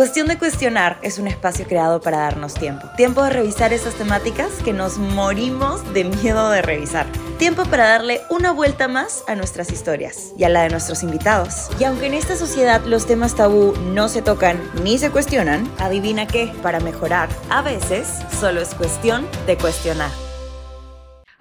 Cuestión de Cuestionar es un espacio creado para darnos tiempo. Tiempo de revisar esas temáticas que nos morimos de miedo de revisar. Tiempo para darle una vuelta más a nuestras historias y a la de nuestros invitados. Y aunque en esta sociedad los temas tabú no se tocan ni se cuestionan, adivina qué, para mejorar, a veces solo es cuestión de cuestionar.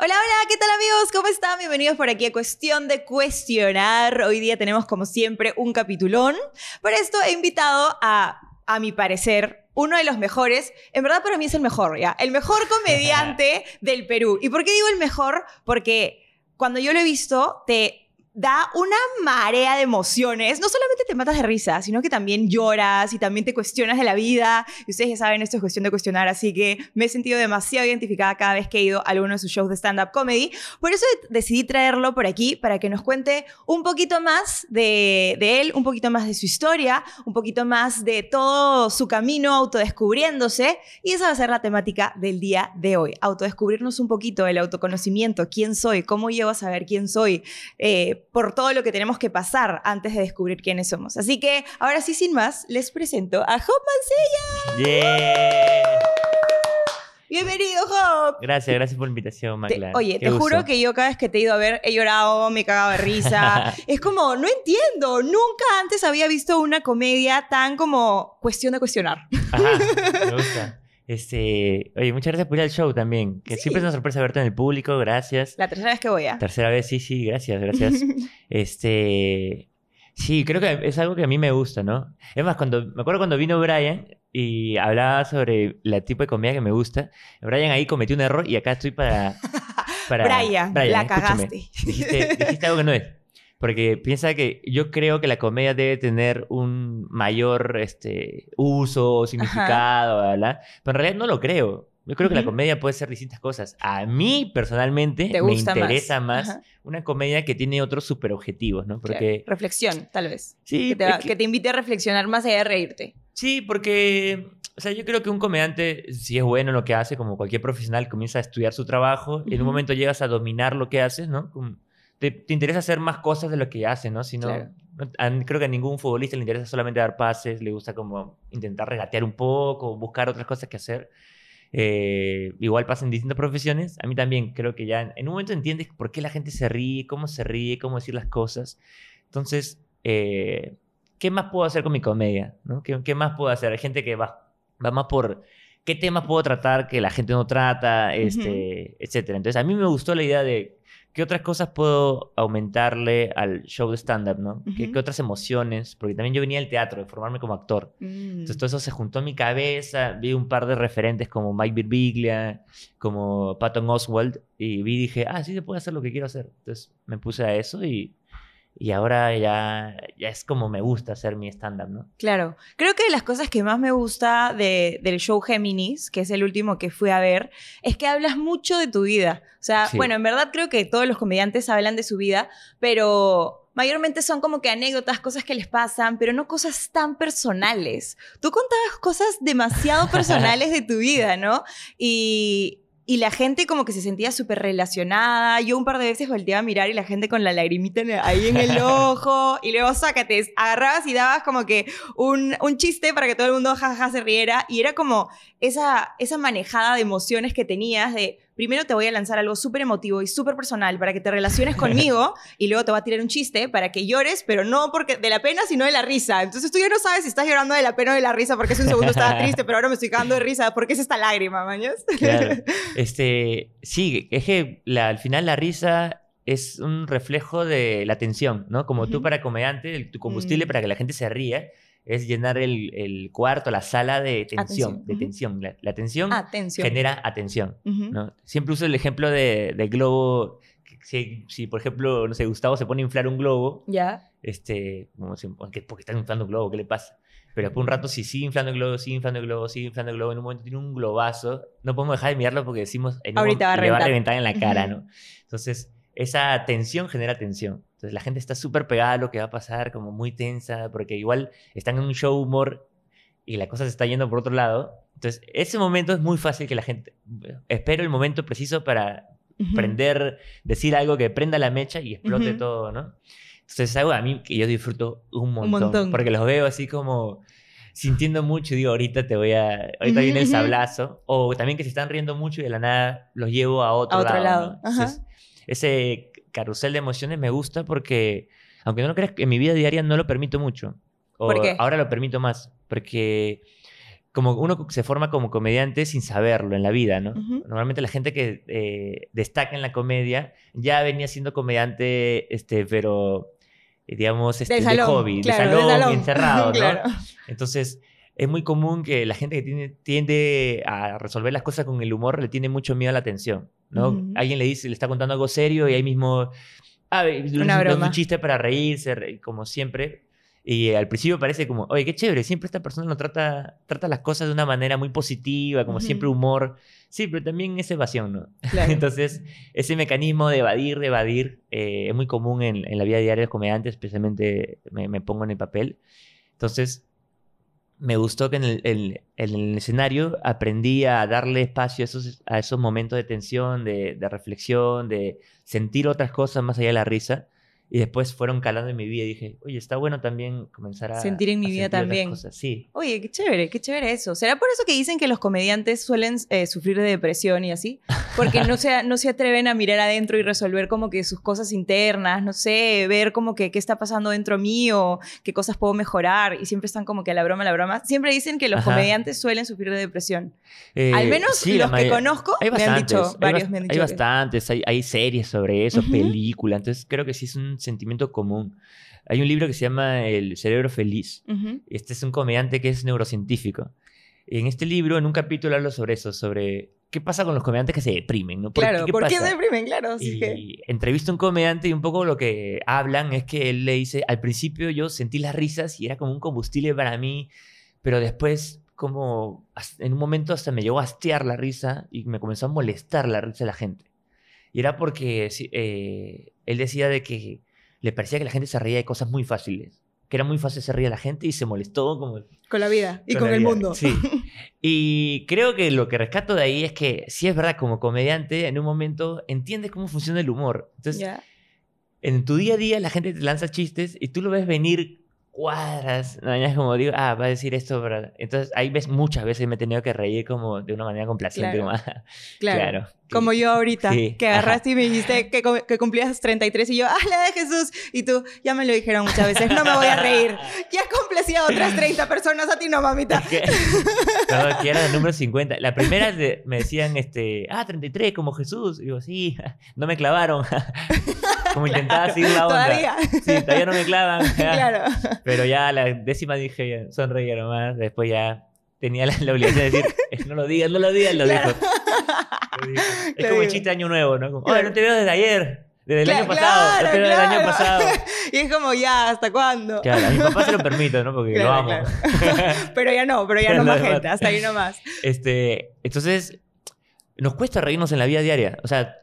Hola, hola, ¿qué tal amigos? ¿Cómo están? Bienvenidos por aquí a Cuestión de Cuestionar. Hoy día tenemos como siempre un capitulón. Por esto he invitado a, a mi parecer, uno de los mejores, en verdad para mí es el mejor, ¿ya? El mejor comediante del Perú. ¿Y por qué digo el mejor? Porque cuando yo lo he visto, te da una marea de emociones. No solamente te matas de risa, sino que también lloras y también te cuestionas de la vida. Y ustedes ya saben, esto es cuestión de cuestionar, así que me he sentido demasiado identificada cada vez que he ido a alguno de sus shows de stand-up comedy. Por eso decidí traerlo por aquí para que nos cuente un poquito más de, él, un poquito más de su historia, un poquito más de todo su camino autodescubriéndose. Y esa va a ser la temática del día de hoy. Autodescubrirnos un poquito, el autoconocimiento, quién soy, cómo llego a saber quién soy. Eh, por todo lo que tenemos que pasar antes de descubrir quiénes somos. Así que ahora sí, sin más, les presento a Job Mancilla. Yeah. Bienvenido, Job. Gracias, gracias por la invitación, Te- Macla. oye, Qué te juro que yo cada vez que te he ido a ver he llorado, me he cagado de risa. es como, no entiendo, nunca antes había visto una comedia tan como cuestión de cuestionar. Ajá, me gusta. Este, oye, muchas gracias por ir al show también. Que Sí. siempre es una sorpresa verte en el público, gracias. La tercera vez que voy a. Tercera vez, sí, sí, gracias, gracias. este, sí, creo que es algo que a mí me gusta, ¿no? Es más, cuando, me acuerdo cuando vino Brian y hablaba sobre el tipo de comida que me gusta, Brian ahí cometió un error y acá estoy para... para Brian, la escúchame. cagaste. Dijiste, dijiste algo que no es. Porque piensa que yo creo que la comedia debe tener un mayor este, uso, significado, bla, bla, pero en realidad no lo creo. Yo creo que la comedia puede ser distintas cosas. A mí, personalmente, Te me más. interesa más, Ajá. una comedia que tiene otros superobjetivos, ¿no? Claro. Porque, Reflexión, tal vez. sí, Que te, va- que- que te invite a reflexionar más allá de reírte. sí, porque, o sea, yo creo que un comediante, si es bueno en lo que hace, como cualquier profesional, comienza a estudiar su trabajo y en un momento llegas a dominar lo que haces, ¿no? Como- te, te interesa hacer más cosas de lo que hace, ¿no? Si no, Claro. no- a- creo que a ningún futbolista le interesa solamente dar pases, le gusta como intentar regatear un poco, buscar otras cosas que hacer. Eh, igual pasa en distintas profesiones. A mí también creo que ya en, en un momento entiendes por qué la gente se ríe, cómo se ríe, cómo decir las cosas. Entonces, eh, ¿qué más puedo hacer con mi comedia? ¿no? ¿Qué, qué más puedo hacer? Hay gente que va, va más por qué temas puedo tratar que la gente no trata, este, etcétera. Entonces, a mí me gustó la idea de qué otras cosas puedo aumentarle al show de stand-up, ¿no? ¿Qué, otras emociones? Porque también yo venía del teatro, de formarme como actor. Mm. Entonces todo eso se juntó en mi cabeza, vi un par de referentes como Mike Birbiglia, como Patton Oswald, y vi y dije, ah, sí se puede hacer lo que quiero hacer. Entonces me puse a eso y, y ahora ya, ya es como me gusta hacer mi stand-up, ¿no? Claro, creo que de las cosas que más me gusta de- del show Géminis, que es el último que fui a ver, es que hablas mucho de tu vida. O sea, Sí. bueno, en verdad creo que todos los comediantes hablan de su vida, pero mayormente son como que anécdotas, cosas que les pasan, pero no cosas tan personales. Tú contabas cosas demasiado personales de tu vida, ¿no? Y... Y la gente como que se sentía súper relacionada. Yo un par de veces volteaba a mirar y la gente con la lagrimita ahí en el ojo. Y luego sácate, agarrabas y dabas como que un, un chiste para que todo el mundo jaja se riera. Y era como esa, esa manejada de emociones que tenías de, primero te voy a lanzar algo súper emotivo y súper personal para que te relaciones conmigo y luego te voy a tirar un chiste para que llores, pero no porque de la pena, sino de la risa. Entonces tú ya no sabes si estás llorando de la pena o de la risa porque hace un segundo estaba triste, pero ahora me estoy cagando de risa. ¿Por qué es esta lágrima, mañas? Claro. Este, sí, es que la- al final la risa es un reflejo de la tensión, ¿no? Como tú para comediante, el- tu combustible Mm. para que la gente se ría es llenar el, el cuarto, la sala de tensión, Atención, de tensión. La, la tensión Atención. genera atención, Ujú. ¿no? Siempre uso el ejemplo de, globo. Si, si, por ejemplo, no sé, Gustavo se pone a inflar un globo, Ya. este, ¿por por qué están inflando un globo? ¿Qué le pasa? Pero después un rato, si sigue inflando el globo, sigue inflando el globo, sigue inflando el globo, en un momento tiene un globazo, no podemos dejar de mirarlo porque decimos, en un Ahorita va a le va a reventar. en la cara. ¿no? Entonces, esa tensión genera tensión. Entonces, la gente está súper pegada a lo que va a pasar, como muy tensa, porque igual están en un show humor y la cosa se está yendo por otro lado. Entonces, ese momento es muy fácil que la gente... Espero el momento preciso para prender, decir algo que prenda la mecha y explote Ujú. todo, ¿no? Entonces es algo a mí que yo disfruto un montón. montón. Porque los veo así como... sintiendo mucho, digo, ahorita te voy a, ahorita viene el sablazo, o también que se están riendo mucho y de la nada los llevo a otro, A otro lado. lado, ¿no? ajá. Entonces, ese carrusel de emociones me gusta porque, aunque no lo creas, en mi vida diaria no lo permito mucho. O ¿Por qué? Ahora lo permito más, porque como uno se forma como comediante sin saberlo en la vida, ¿no? Normalmente la gente que eh, destaca en la comedia ya venía siendo comediante, este, pero digamos, este, de salón, hobby, claro, de salón, salón. encerrado, ¿no? Claro. Entonces, es muy común que la gente que tiene, tiende a resolver las cosas con el humor le tiene mucho miedo a la atención, ¿no? Alguien le dice, le está contando algo serio y ahí mismo, ah, Una broma. un chiste para reírse, re- como siempre. Y al principio parece como, oye, qué chévere, siempre esta persona lo trata, trata las cosas de una manera muy positiva, como Ujú. siempre humor. Sí, pero también es evasión, ¿no? Claro. Entonces, ese mecanismo de evadir, de evadir, eh, es muy común en, en la vida diaria de los comediantes, especialmente me, me pongo en el papel. Entonces, me gustó que en el, el- en el escenario aprendí a darle espacio a esos, a esos momentos de tensión, de reflexión, de sentir otras cosas más allá de la risa. Y después fueron calando en mi vida y dije, oye, está bueno también comenzar a... Sentir en mi vida también. cosas". Sí. Oye, qué chévere, qué chévere eso. ¿Será por eso que dicen que los comediantes suelen eh, sufrir de depresión y así? Porque no se, no se atreven a mirar adentro y resolver como que sus cosas internas, no sé, ver como que qué está pasando dentro mío, qué cosas puedo mejorar y siempre están como que a la broma, a la broma. Siempre dicen que los Ajá. comediantes suelen sufrir de depresión. Eh, Al menos sí, los que conozco Hay me han dicho, varios me han Hay que- bastantes, hay, hay series sobre eso, películas, entonces creo que sí es un sentimiento común. Hay un libro que se llama El cerebro feliz. Este es un comediante que es neurocientífico. En este libro, en un capítulo, habla sobre eso, sobre qué pasa con los comediantes que se deprimen, ¿no? ¿Por Claro, qué, ¿por qué se deprimen? Claro, que... Y entrevista a un comediante y un poco lo que hablan es que él le dice, al principio yo sentí las risas y era como un combustible para mí, pero después como en un momento hasta me llegó a hastiar la risa y me comenzó a molestar la risa de la gente. Y era porque sí, eh, él decía de que le parecía que la gente se reía de cosas muy fáciles, que era muy fácil se reía la gente y se molestó como Con la vida y con, la el vida. mundo. Sí. Y creo que lo que rescato de ahí es que, sí es verdad, como comediante, en un momento entiendes cómo funciona el humor. Entonces, Ya. en tu día a día la gente te lanza chistes y tú lo ves venir cuadras. es como digo, ah, va a decir esto. ¿verdad? Entonces, ahí ves muchas veces me he tenido que reír como de una manera complaciente. Claro. ah, Claro. Como yo ahorita, Sí, que agarraste y me dijiste que, cum- que cumplías 33 y yo, ¡ah, la de Jesús! Y tú, ya me lo dijeron muchas veces, no me voy a reír. Ya complacía a otras 30 personas, a ti no, mamita. que, Perdón, que era el número 50. La primera de- me decían, este, ah, 33, como Jesús. Y digo, sí, no me clavaron. como intentaba seguir la onda. Todavía. Sí, todavía no me clavan. claro. Pero ya la décima dije, sonreía nomás. Después ya tenía la, la obligación de decir, "Eh, no lo digas, no lo digas, lo Claro. dijo. Lo dijo. Es Lo como el chiste de año nuevo, ¿no? Como, Claro. "Oye, no te veo desde ayer, desde el año pasado, desde el año pasado. Y es como, ya, ¿hasta cuándo? Claro, a mi papá se lo permito, ¿no? Porque lo amo. Pero ya no, pero ya no más gente, hasta ahí nomás. Este, entonces, nos cuesta reírnos en la vida diaria. O sea,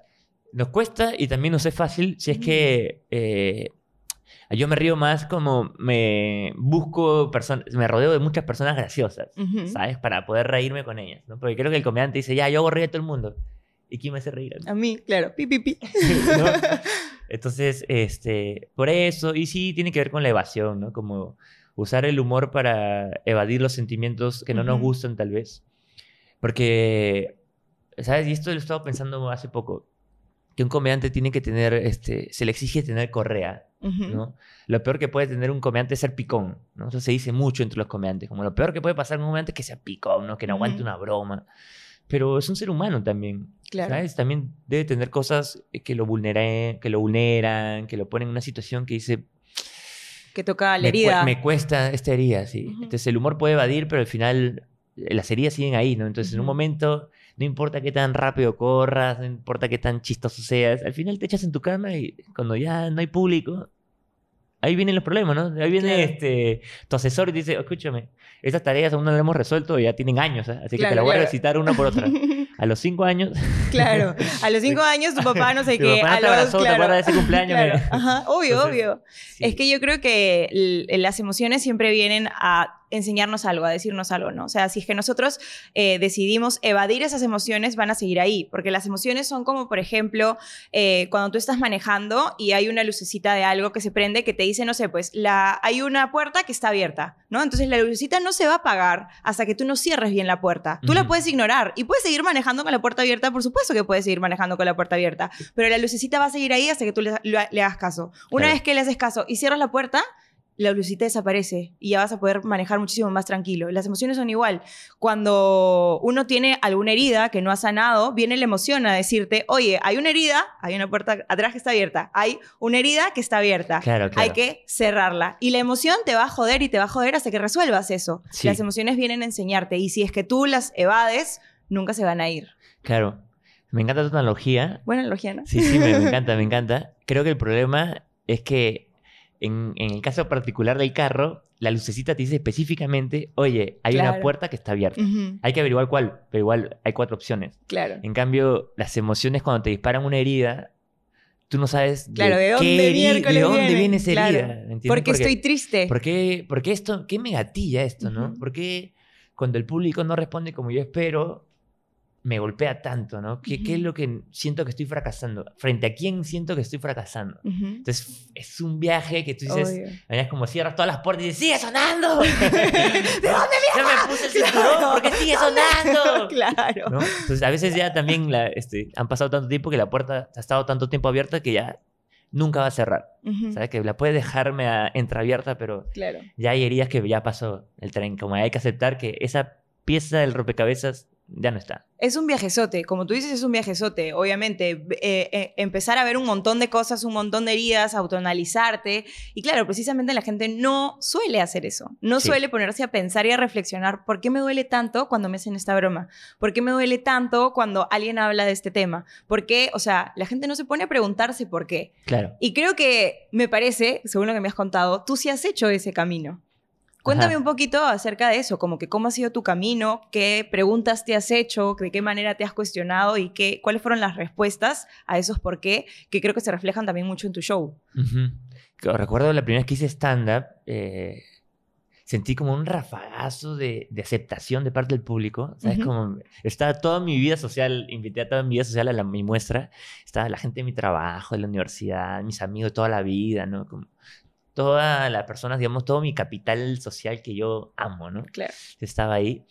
nos cuesta y también nos es fácil si es que eh, yo me río más como me busco personas, me rodeo de muchas personas graciosas, Ujú. ¿sabes? Para poder reírme con ellas, ¿no? Porque creo que el comediante dice, ya, yo hago reír a todo el mundo. ¿Y quién me hace reír? a mí? A mí, claro, pi, pi, pi. ¿no? Entonces, este, por eso, y sí tiene que ver con la evasión, ¿no? Como usar el humor para evadir los sentimientos que no nos Ujú. gustan, tal vez. Porque, ¿sabes? Y esto lo he estado pensando hace poco, que un comediante tiene que tener, este, se le exige tener correa, ¿no? Lo peor que puede tener un comediante es ser picón, ¿no? Eso se dice mucho entre los comediantes, como lo peor que puede pasar en un comediante es que sea picón, ¿no? Que no aguante una broma. Pero es un ser humano también. Claro. ¿Sabes? También debe tener cosas que lo, vulneren, que lo vulneran, que lo ponen en una situación que dice, Que toca la me, herida. me cuesta esta herida, sí. Entonces el humor puede evadir, pero al final eh, las heridas siguen ahí, ¿no? Entonces en un momento, no importa qué tan rápido corras, no importa qué tan chistoso seas, al final te echas en tu cama y cuando ya no hay público, ahí vienen los problemas, ¿no? Ahí viene Claro. este, tu asesor y te dice, escúchame, estas tareas aún no las hemos resuelto y ya tienen años, ¿eh? así que te las voy a recitar una por otra. A los cinco años Claro, a los cinco años tu papá no sé Tu qué, papá a te los, abrazó, ¿te claro, ese cumpleaños? claro, ajá, obvio, Entonces, obvio. Sí. Es que yo creo que las emociones siempre vienen a enseñarnos algo, a decirnos algo, ¿no? O sea, si es que nosotros eh, decidimos evadir esas emociones, van a seguir ahí, porque las emociones son como, por ejemplo, eh, cuando tú estás manejando y hay una lucecita de algo que se prende que te dice, no sé, pues la, hay una puerta que está abierta, ¿no? Entonces la lucecita no se va a apagar hasta que tú no cierres bien la puerta. Tú la puedes ignorar y puedes seguir manejando con la puerta abierta, por supuesto que puedes seguir manejando con la puerta abierta, pero la lucecita va a seguir ahí hasta que tú le, le hagas caso. Una vez que le haces caso y cierras la puerta, la lucita desaparece y ya vas a poder manejar muchísimo más tranquilo. Las emociones son igual. Cuando uno tiene alguna herida que no ha sanado, viene la emoción a decirte, oye, hay una herida, hay una puerta atrás que está abierta, hay una herida que está abierta, claro, hay que cerrarla. Y la emoción te va a joder y te va a joder hasta que resuelvas eso. Las emociones vienen a enseñarte y si es que tú las evades, nunca se van a ir. Claro. Me encanta tu analogía. Buena analogía, ¿no? Sí, sí, me encanta, me encanta. Creo que el problema es que en, el caso particular del carro, la lucecita te dice específicamente, oye, hay una puerta que está abierta. Hay que averiguar cuál, pero igual hay cuatro opciones. Claro. En cambio, las emociones cuando te disparan una herida, tú no sabes claro, de, dónde, viene, esa herida. Porque, estoy triste. ¿Por qué, esto, qué me gatilla esto, no? Porque cuando el público no responde como yo espero, me golpea tanto, ¿no? ¿Qué, ¿Qué, es lo que siento que estoy fracasando? ¿Frente a quién siento que estoy fracasando? Entonces, es un viaje que tú dices, es como cierras todas las puertas y dices, ¡sigue sonando! ¿De dónde Ya me puse el cinturón porque sigue sonando. claro. Entonces, a veces ya también la, este, han pasado tanto tiempo que la puerta ha estado tanto tiempo abierta que ya nunca va a cerrar. ¿Sabes? Que la puede dejarme a, entreabierta, pero claro. ya hay heridas que ya pasó el tren. Como hay que aceptar que esa pieza del rompecabezas ya no está. Es un viajezote, como tú dices, es un viajezote. Obviamente, eh, eh, empezar a ver un montón de cosas, un montón de heridas, autoanalizarte. Y claro, precisamente la gente no suele hacer eso. No suele ponerse a pensar y a reflexionar por qué me duele tanto cuando me hacen esta broma. ¿Por qué me duele tanto cuando alguien habla de este tema? ¿Por qué? O sea, la gente no se pone a preguntarse por qué. Claro. Y creo que me parece, según lo que me has contado, tú sí has hecho ese camino. Cuéntame un poquito acerca de eso, como que cómo ha sido tu camino, qué preguntas te has hecho, de qué manera te has cuestionado y qué, cuáles fueron las respuestas a esos por qué, que creo que se reflejan también mucho en tu show. Recuerdo la primera vez que hice stand-up, eh, sentí como un rafagazo de, aceptación de parte del público. ¿Sabes? Como estaba toda mi vida social, invité a toda mi vida social a la, mi muestra. Estaba la gente de mi trabajo, de la universidad, mis amigos de toda la vida, ¿no? Como, todas las personas, digamos, todo mi capital social que yo amo, ¿no? Claro. Estaba ahí.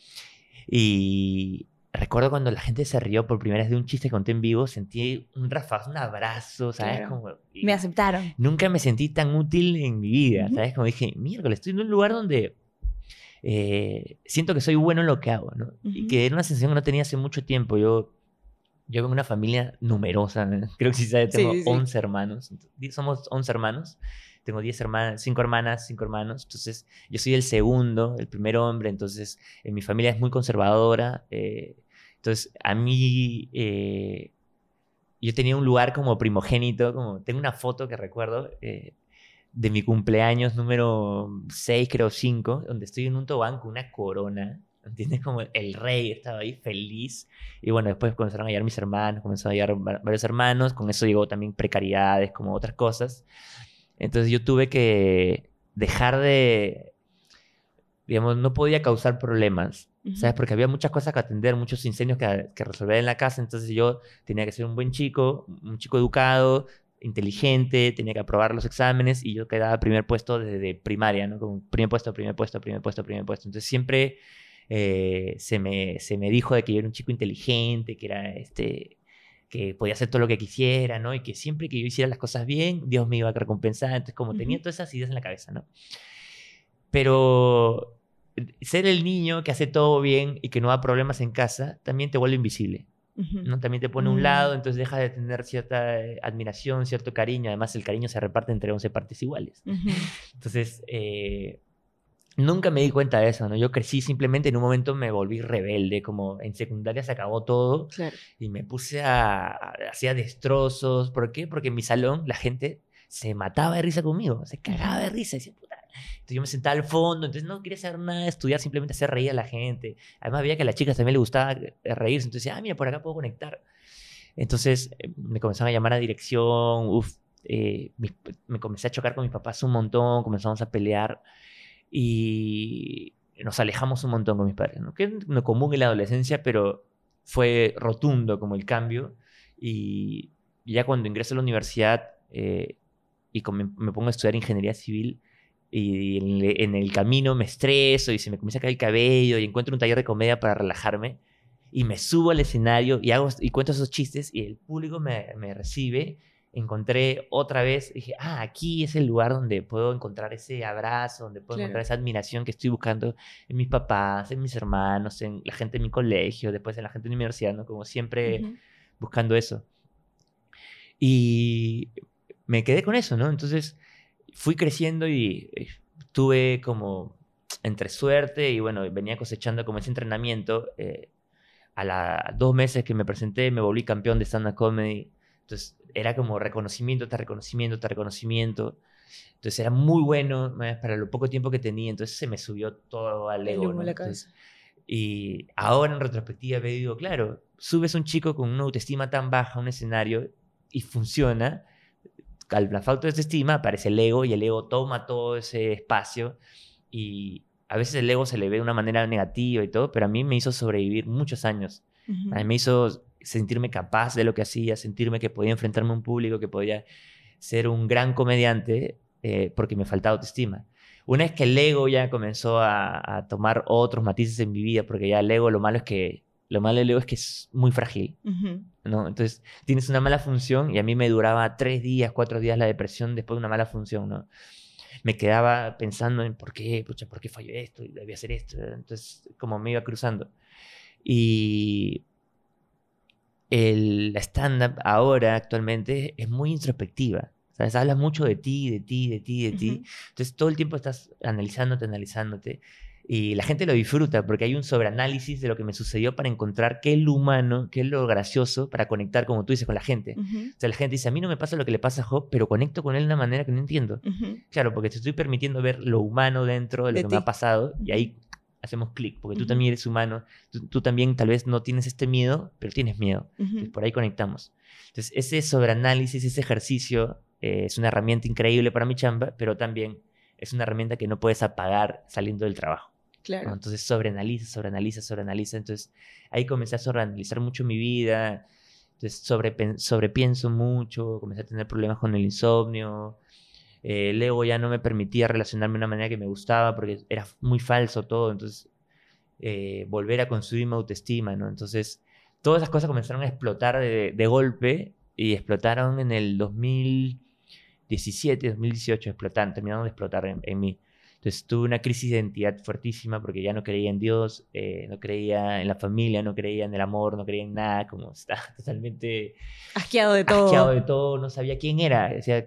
Y recuerdo cuando la gente se rió por primera vez de un chiste que conté en vivo, sentí un rafazo, un abrazo, ¿sabes? Como, me aceptaron. Nunca me sentí tan útil en mi vida, ¿sabes? Como dije, miércoles, estoy en un lugar donde eh, siento que soy bueno en lo que hago, ¿no? Y que era una sensación que no tenía hace mucho tiempo. Yo, yo vengo de una familia numerosa, creo que sí sabes, tengo 11 hermanos, somos 11 hermanos tengo 10 hermanas, 5 hermanas, 5 hermanos, entonces yo soy el segundo, el primer hombre, entonces en mi familia es muy conservadora, eh, entonces a mí eh, yo tenía un lugar como primogénito, como tengo una foto que recuerdo eh, de mi cumpleaños número 6, creo 5, donde estoy en un tobán con una corona, ¿entiendes? Como el rey estaba ahí feliz. Y bueno, después comenzaron a llegar mis hermanos, comenzaron a llegar varios hermanos, con eso llegó también precariedades, como otras cosas. Entonces yo tuve que dejar de, digamos, no podía causar problemas, ¿sabes? Porque había muchas cosas que atender, muchos incendios que, que, resolver en la casa, entonces yo tenía que ser un buen chico, un chico educado, inteligente, tenía que aprobar los exámenes y yo quedaba primer puesto desde primaria, ¿no? Como primer puesto, primer puesto, primer puesto, primer puesto. Entonces siempre eh, se, me, se me dijo de que yo era un chico inteligente, que era este que podía hacer todo lo que quisiera, ¿no? Y que siempre que yo hiciera las cosas bien, Dios me iba a recompensar. Entonces, como tenía todas esas ideas en la cabeza, ¿no? Pero ser el niño que hace todo bien y que no da problemas en casa, también te vuelve invisible. ¿no? También te pone a un lado, mm. entonces deja de tener cierta eh, admiración, cierto cariño. Además, el cariño se reparte entre 11 partes iguales. Entonces, eh, nunca me di cuenta de eso, ¿no? Yo crecí simplemente en un momento me volví rebelde, como en secundaria se acabó todo y me puse a, hacía destrozos, ¿por qué? Porque en mi salón la gente se mataba de risa conmigo, se cagaba de risa, decía, puta. Entonces yo me sentaba al fondo, entonces no quería hacer nada, estudiar, simplemente hacer reír a la gente. Además veía que a las chicas también le gustaba eh, reírse, entonces decía, ah, mira, por acá puedo conectar. Entonces eh, me comenzaron a llamar a dirección, uf, eh, me, me comencé a chocar con mis papás un montón, comenzamos a pelear. Y, nos alejamos un montón con mis padres, ¿no? que no común en la adolescencia, pero fue rotundo como el cambio. Y ya cuando ingreso a la universidad eh, y me, me pongo a estudiar ingeniería civil, y en, el camino me estreso y se me comienza a caer el cabello y encuentro un taller de comedia para relajarme y me subo al escenario y, hago, y cuento esos chistes y el público me recibe. Encontré otra vez, dije, ah, aquí es el lugar donde puedo encontrar ese abrazo, donde puedo Claro. encontrar esa admiración que estoy buscando en mis papás, en mis hermanos, en la gente de mi colegio, después en la gente de mi universidad, ¿no? Como siempre buscando eso. Y me quedé con eso, ¿no? Entonces fui creciendo y eh, tuve como entre suerte y bueno, venía cosechando como ese entrenamiento. eh, a los dos meses que me presenté me volví campeón de stand-up comedy. Entonces era como reconocimiento tras reconocimiento tras reconocimiento. Entonces era muy bueno ¿no? para lo poco tiempo que tenía. Entonces se me subió todo al ego. ¿no? Entonces, y ahora en retrospectiva me digo, claro, subes un chico con una autoestima tan baja a un escenario y funciona. Al la falta de autoestima aparece el ego y el ego toma todo ese espacio y a veces el ego se le ve de una manera negativa y todo, pero a mí me hizo sobrevivir muchos años. Ujú. A mí me hizo sentirme capaz de lo que hacía, sentirme que podía enfrentarme a un público, que podía ser un gran comediante eh, porque me faltaba autoestima. Una vez que el ego ya comenzó a, a tomar otros matices en mi vida, porque ya el ego lo malo es que lo malo del ego es que es muy frágil. ¿no? Entonces tienes una mala función y a mí me duraba tres días, cuatro días la depresión después de una mala función, ¿no? Me quedaba pensando en por qué, pucha, por qué falló esto, debía hacer esto, entonces como me iba cruzando. Y el la stand-up ahora, actualmente, es muy introspectiva. ¿Sabes? Hablas mucho de ti, de ti, de ti, de ti. Ujú. Entonces todo el tiempo estás analizándote, analizándote. Y la gente lo disfruta porque hay un sobreanálisis de lo que me sucedió para encontrar qué es lo humano, qué es lo gracioso para conectar, como tú dices, con la gente. Ujú. O sea, la gente dice, a mí no me pasa lo que le pasa a Job, pero conecto con él de una manera que no entiendo. Ujú. Claro, porque te estoy permitiendo ver lo humano dentro de lo De que ti. me ha pasado y ahí hacemos clic, porque tú Ujú. también eres humano, tú, tú también tal vez no tienes este miedo, pero tienes miedo. Entonces, Ujú. por ahí conectamos. Entonces, ese sobreanálisis, ese ejercicio eh, es una herramienta increíble para mi chamba, pero también es una herramienta que no puedes apagar saliendo del trabajo. ¿no? Claro. Entonces, sobreanaliza, sobreanaliza, sobreanaliza. Entonces, ahí comencé a sobreanalizar mucho mi vida. Entonces, sobrepienso mucho, comencé a tener problemas con el insomnio. Eh, el ego ya no me permitía relacionarme de una manera que me gustaba porque era muy falso todo. Entonces, eh, volver a construir mi autoestima, ¿no? Entonces, todas esas cosas comenzaron a explotar de, de golpe y explotaron en el 2017, 2018, explotaron, terminaron de explotar en, en mí. Entonces tuve una crisis de identidad fuertísima porque ya no creía en Dios, eh, no creía en la familia, no creía en el amor, no creía en nada, como estaba totalmente Asqueado de todo. asqueado de todo, no sabía quién era, o sea,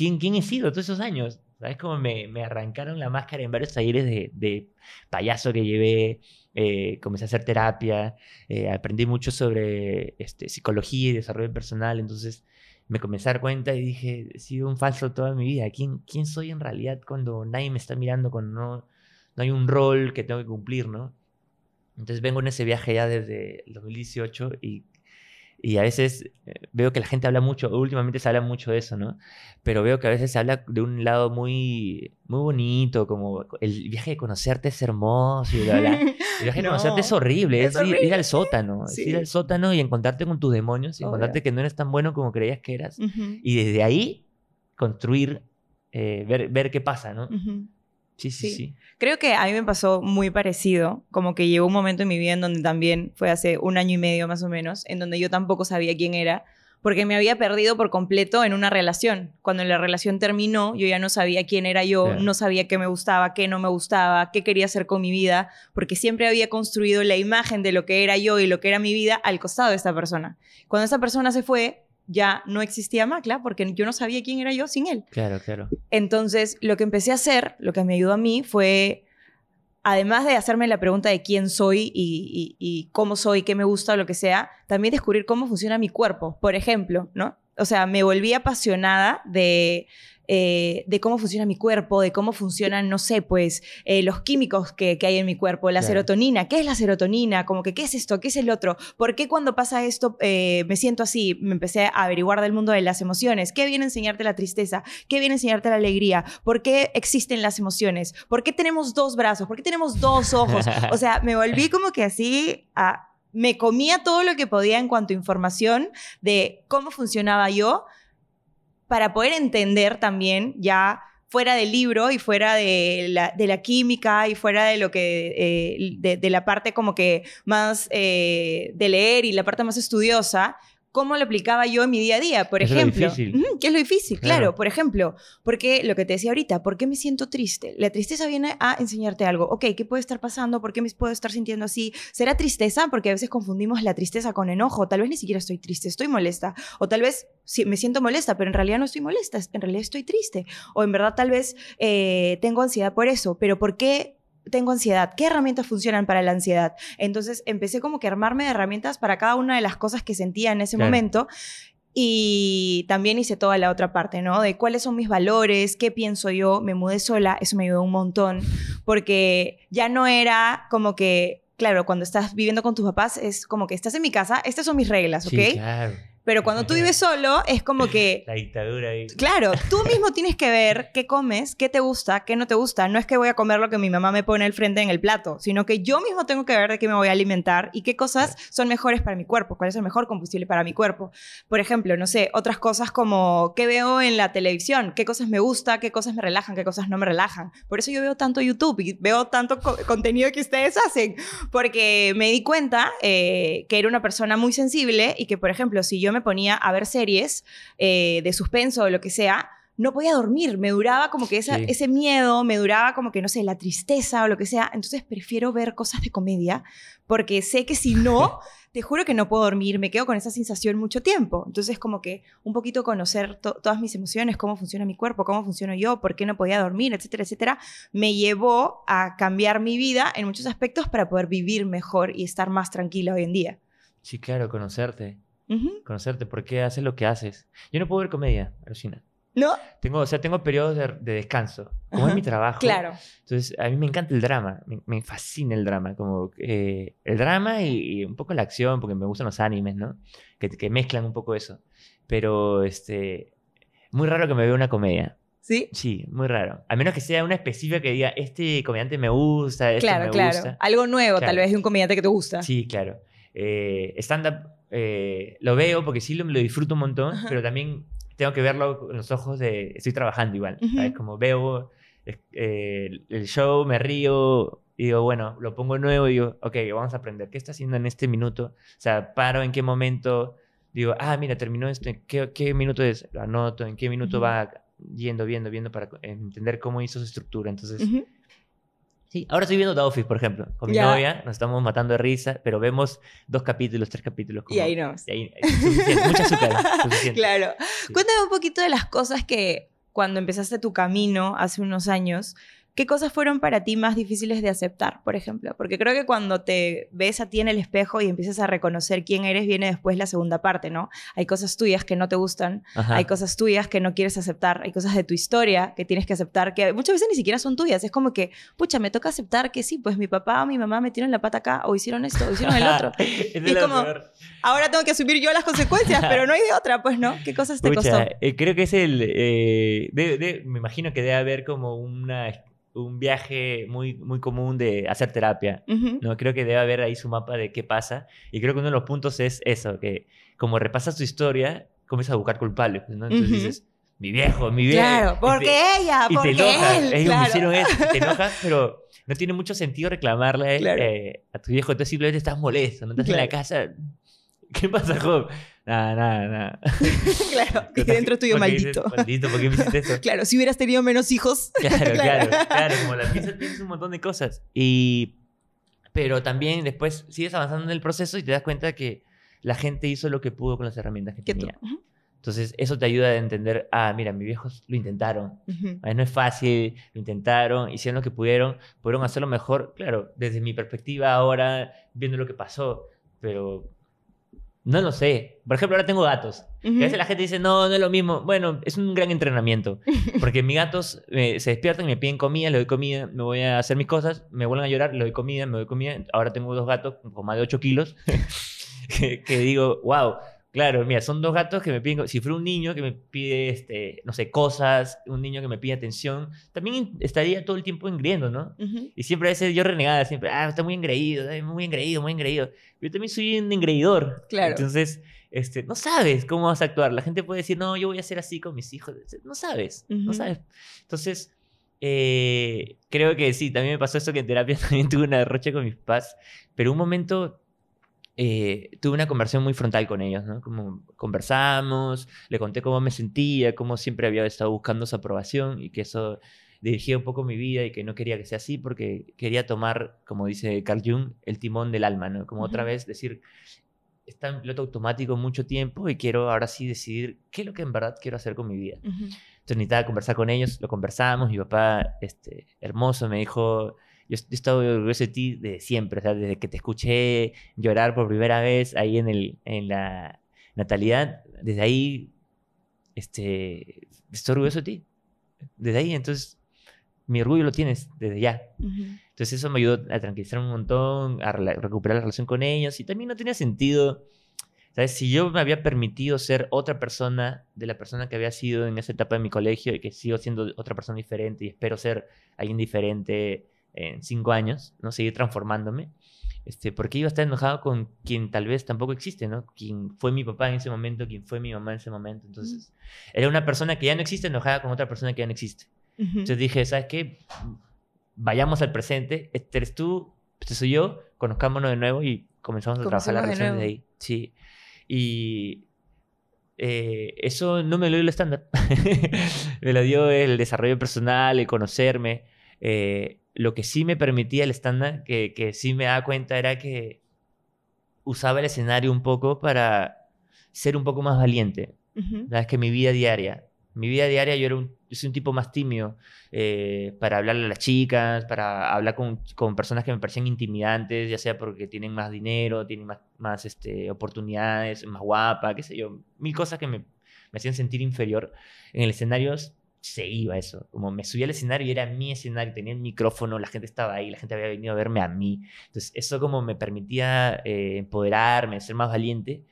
quién, quién he sido todos esos años. ¿Sabes cómo me, me arrancaron la máscara en varios talleres de, payaso que llevé? eh, comencé a hacer terapia, eh, aprendí mucho sobre este, psicología y desarrollo personal, entonces me comencé a dar cuenta y dije, he sido un falso toda mi vida. ¿Quién, quién soy en realidad cuando nadie me está mirando, cuando no, no hay un rol que tengo que cumplir, ¿no? Entonces vengo en ese viaje ya desde el 2018 y, y a veces eh, veo que la gente habla mucho, últimamente se habla mucho de eso, ¿no? Pero veo que a veces se habla de un lado muy, muy bonito, como el viaje de conocerte es hermoso y bla, bla. El viaje de No, conocerte es horrible, es es, ir- ir, horrible. al sótano, es Sí. ir al sótano y encontrarte con tus demonios y Obvio. encontrarte que no eres tan bueno como creías que eras. Ujú. Y desde ahí construir, eh, ver, ver qué pasa, ¿no? Ujú. Sí, sí, Sí. sí. Creo que a mí me pasó muy parecido, como que llegó un momento en mi vida en donde también fue hace un año y medio más o menos, en donde yo tampoco sabía quién era, porque me había perdido por completo en una relación. Cuando la relación terminó, yo ya no sabía quién era yo, no sabía qué me gustaba, qué no me gustaba, qué quería hacer con mi vida, porque siempre había construido la imagen de lo que era yo y lo que era mi vida al costado de esta persona. Cuando esta persona se fue, ya no existía Macla, porque yo no sabía quién era yo sin él. Claro, claro. Entonces, lo que empecé a hacer, lo que me ayudó a mí fue, además de hacerme la pregunta de quién soy y, y- y cómo soy, qué me gusta o lo que sea, también descubrir cómo funciona mi cuerpo, por ejemplo, ¿no? o sea, me volví apasionada de, eh, de cómo funciona mi cuerpo, de cómo funcionan, no sé, pues eh, los químicos que, que hay en mi cuerpo, la Claro. serotonina, ¿qué es la serotonina? Como que, ¿qué es esto? ¿Qué es el otro? ¿Por qué cuando pasa esto eh, me siento así? Me empecé a averiguar del mundo de las emociones. ¿Qué viene a enseñarte la tristeza? ¿Qué viene a enseñarte la alegría? ¿Por qué existen las emociones? ¿Por qué tenemos dos brazos? ¿Por qué tenemos dos ojos? O sea, me volví como que así a... Me comía todo lo que podía en cuanto a información de cómo funcionaba yo para poder entender también ya fuera del libro y fuera de la, de la química y fuera de lo que eh, de, la parte como que más eh, de leer y la parte más estudiosa cómo lo aplicaba yo en mi día a día por Eso es lo ejemplo difícil. ¿qué es lo difícil? Claro. Claro. por ejemplo porque lo que te decía ahorita ¿por qué me siento triste? la tristeza viene a enseñarte algo ok ¿qué puede estar pasando? ¿por qué me puedo estar sintiendo así? ¿será tristeza? porque a veces confundimos la tristeza con enojo tal vez ni siquiera estoy triste estoy molesta o tal vez sí, me siento molesta, pero en realidad no estoy molesta, es- en realidad estoy triste. O en verdad tal vez eh, tengo ansiedad por eso, pero ¿por qué tengo ansiedad? ¿Qué herramientas funcionan para la ansiedad? Entonces empecé como que a armarme de herramientas para cada una de las cosas que sentía en ese Claro. momento. Y también hice toda la otra parte, ¿no? De cuáles son mis valores, qué pienso yo. Me mudé sola, eso me ayudó un montón, porque ya no era como que, claro, cuando estás viviendo con tus papás es como que estás en mi casa, estas son mis reglas, ¿ok? Sí, claro. Pero cuando tú vives solo, es como que, La dictadura ahí. claro, tú mismo tienes que ver qué comes, qué te gusta, qué no te gusta. No es que voy a comer lo que mi mamá me pone al frente en el plato, sino que yo mismo tengo que ver de qué me voy a alimentar y qué cosas son mejores para mi cuerpo, cuál es el mejor combustible para mi cuerpo. Por ejemplo, no sé, otras cosas como qué veo en la televisión, qué cosas me gusta, qué cosas me relajan, qué cosas no me relajan. Por eso yo veo tanto YouTube y veo tanto co- contenido que ustedes hacen, porque me di cuenta eh, que era una persona muy sensible y que, por ejemplo, si yo me ponía a ver series eh, de suspenso o lo que sea, no podía dormir, me duraba como que esa- Sí. ese miedo, me duraba como que, no sé, la tristeza o lo que sea. Entonces prefiero ver cosas de comedia porque sé que si no, te juro que no puedo dormir, me quedo con esa sensación mucho tiempo. Entonces como que un poquito conocer to- todas mis emociones, cómo funciona mi cuerpo, cómo funciono yo, por qué no podía dormir, etcétera, etcétera, me llevó a cambiar mi vida en muchos aspectos para poder vivir mejor y estar más tranquila hoy en día. Sí, claro, conocerte. Ujú. Conocerte, por qué haces lo que haces. Yo no puedo ver comedia, alucina. ¿No? Tengo, o sea, tengo periodos de, de descanso. Como es Ajá. mi trabajo. Claro. Entonces, a mí me encanta el drama. Me, me fascina el drama. Como eh, el drama y, y un poco la acción, porque me gustan los animes, ¿no? Que, que mezclan un poco eso. Pero, este. Muy raro que me vea una comedia. ¿Sí? Sí, muy raro. A menos que sea una específica que diga, este comediante me gusta, este Claro, me claro. gusta. Algo nuevo, tal Claro. vez, de un comediante que te gusta. Sí, claro. Eh, Stand-up eh, lo veo porque sí lo, lo disfruto un montón, Ajá. pero también tengo que verlo con los ojos de... Estoy trabajando igual, ¿sabes? Ujú. Como veo eh, el show, me río y digo, bueno, lo pongo nuevo y digo, ok, vamos a aprender. ¿Qué está haciendo en este minuto? O sea, paro en qué momento... Digo, ah, mira, terminó esto. ¿En qué, qué minuto es? Lo anoto. ¿En qué minuto Ujú. va yendo, viendo, viendo para entender cómo hizo su estructura? Entonces, Ujú. Sí, ahora estoy viendo The Office, por ejemplo. Con mi novia, nos estamos matando de risa, pero vemos dos capítulos, tres capítulos. Y como- ahí no. y ahí- mucha azúcar. suficiente. Claro. Sí. Cuéntame un poquito de las cosas que cuando empezaste tu camino hace unos años, ¿qué cosas fueron para ti más difíciles de aceptar, por ejemplo? Porque creo que cuando te ves a ti en el espejo y empiezas a reconocer quién eres, viene después la segunda parte, ¿no? Hay cosas tuyas que no te gustan, Ajá. hay cosas tuyas que no quieres aceptar, hay cosas de tu historia que tienes que aceptar, que muchas veces ni siquiera son tuyas. Es como que, pucha, me toca aceptar que sí, pues mi papá o mi mamá metieron la pata acá, o hicieron esto, o hicieron el otro. Y es la como- peor. Ahora tengo que asumir yo las consecuencias, pero no hay de otra, pues, ¿no? ¿Qué cosas te Pucha, costó? eh, creo que es el... eh, de- de- me imagino que debe haber como una, un viaje muy, muy común de hacer terapia. Ujú. ¿no? Creo que debe haber ahí su mapa de qué pasa. Y creo que uno de los puntos es eso, que como repasas tu historia, comienzas a buscar culpables. ¿no? Entonces Ujú. dices, mi viejo, mi viejo. Claro, Y te- porque ella, y te porque enojas. él. Ellos claro. me hicieron esto, y te enojas, pero no tiene mucho sentido reclamarle Claro. eh, a tu viejo. Entonces simplemente estás molesto, no estás en la Claro. casa. ¿Qué pasa, Job? Nada, nada, nada. claro, y dentro tuyo, Porque dices, maldito. Maldito, ¿por qué me hiciste eso? Claro, si hubieras tenido menos hijos. Claro, claro, claro, como la piensas, piensas un montón de cosas. Y, pero también después sigues avanzando en el proceso y te das cuenta que la gente hizo lo que pudo con las herramientas que Que tú. tenía. Entonces, eso te ayuda a entender, ah, mira, mis viejos lo intentaron. Ujú. Ah, No es fácil, lo intentaron, hicieron lo que pudieron, pudieron hacerlo mejor, claro, desde mi perspectiva ahora, viendo lo que pasó, pero No lo sé. Por ejemplo, ahora tengo gatos. A veces la gente dice, no, no es lo mismo. Bueno, es un gran entrenamiento. Porque mis gatos eh, se despiertan y me piden comida, les doy comida, me voy a hacer mis cosas, me vuelven a llorar, les doy comida, me doy comida. Ahora tengo dos gatos con más de 8 kilos. que, que digo, wow, Claro, mira, son dos gatos que me piden, si fuera un niño que me pide, este, no sé, cosas, un niño que me pide atención, también estaría todo el tiempo engreído, ¿no? Y siempre a veces yo renegada, siempre, ah, está muy engreído, muy engreído, muy engreído. Yo también soy un engreidor. Claro. Entonces, este, no sabes cómo vas a actuar. La gente puede decir, no, yo voy a ser así con mis hijos. No sabes, no sabes. Entonces, eh, creo que sí, también me pasó eso que en terapia también tuve una derroche con mis papás, pero un momento eh, tuve una conversación muy frontal con ellos, ¿no? Como conversamos, le conté cómo me sentía, cómo siempre había estado buscando su aprobación y que eso dirigía un poco mi vida y que no quería que sea así porque quería tomar, como dice Carl Jung, el timón del alma, ¿no? Como otra vez decir, está en piloto automático mucho tiempo y quiero ahora sí decidir qué es lo que en verdad quiero hacer con mi vida. Entonces necesitaba conversar con ellos, lo conversamos, mi papá, este, hermoso, me dijo yo, he estado orgulloso de ti desde siempre, o sea, desde que te escuché llorar por primera vez ahí en, el, en la natalidad, desde ahí este, estoy orgulloso de ti. Desde ahí, entonces, mi orgullo lo tienes desde ya. Entonces eso me ayudó a tranquilizar un montón, a recuperar la relación con ellos y también no tenía sentido, ¿sabes? Si yo me había permitido ser otra persona de la persona que había sido en esa etapa de mi colegio y que sigo siendo otra persona diferente y espero ser alguien diferente en cinco años, ¿no? Seguir transformándome. Este, porque iba a estar enojado con quien tal vez tampoco existe, ¿no? Quien fue mi papá en ese momento, quien fue mi mamá en ese momento. Entonces, era una persona que ya no existe enojada con otra persona que ya no existe. Entonces dije, ¿sabes qué? Vayamos al presente. Este eres tú, este soy yo, conozcámonos de nuevo y comenzamos a trabajar la relación de ahí. Sí. Y eh, eso no me lo dio el estándar. me lo dio el desarrollo personal, el conocerme. Eh, lo que sí me permitía el estándar, que, que sí me daba cuenta, era que usaba el escenario un poco para ser un poco más valiente. Uh que mi vida diaria. Mi vida diaria yo era un, soy un tipo más tímido eh, para hablarle a las chicas, para hablar con, con, personas que me parecían intimidantes, ya sea porque tienen más dinero, tienen más, más este, oportunidades, más guapa, qué sé yo, mil cosas que me, me hacían sentir inferior. En el escenario se iba eso. Como me subía al escenario y era mi escenario, tenía el micrófono, la gente estaba ahí, la gente había venido a verme a mí. Entonces, eso como me permitía eh, empoderarme, ser más valiente.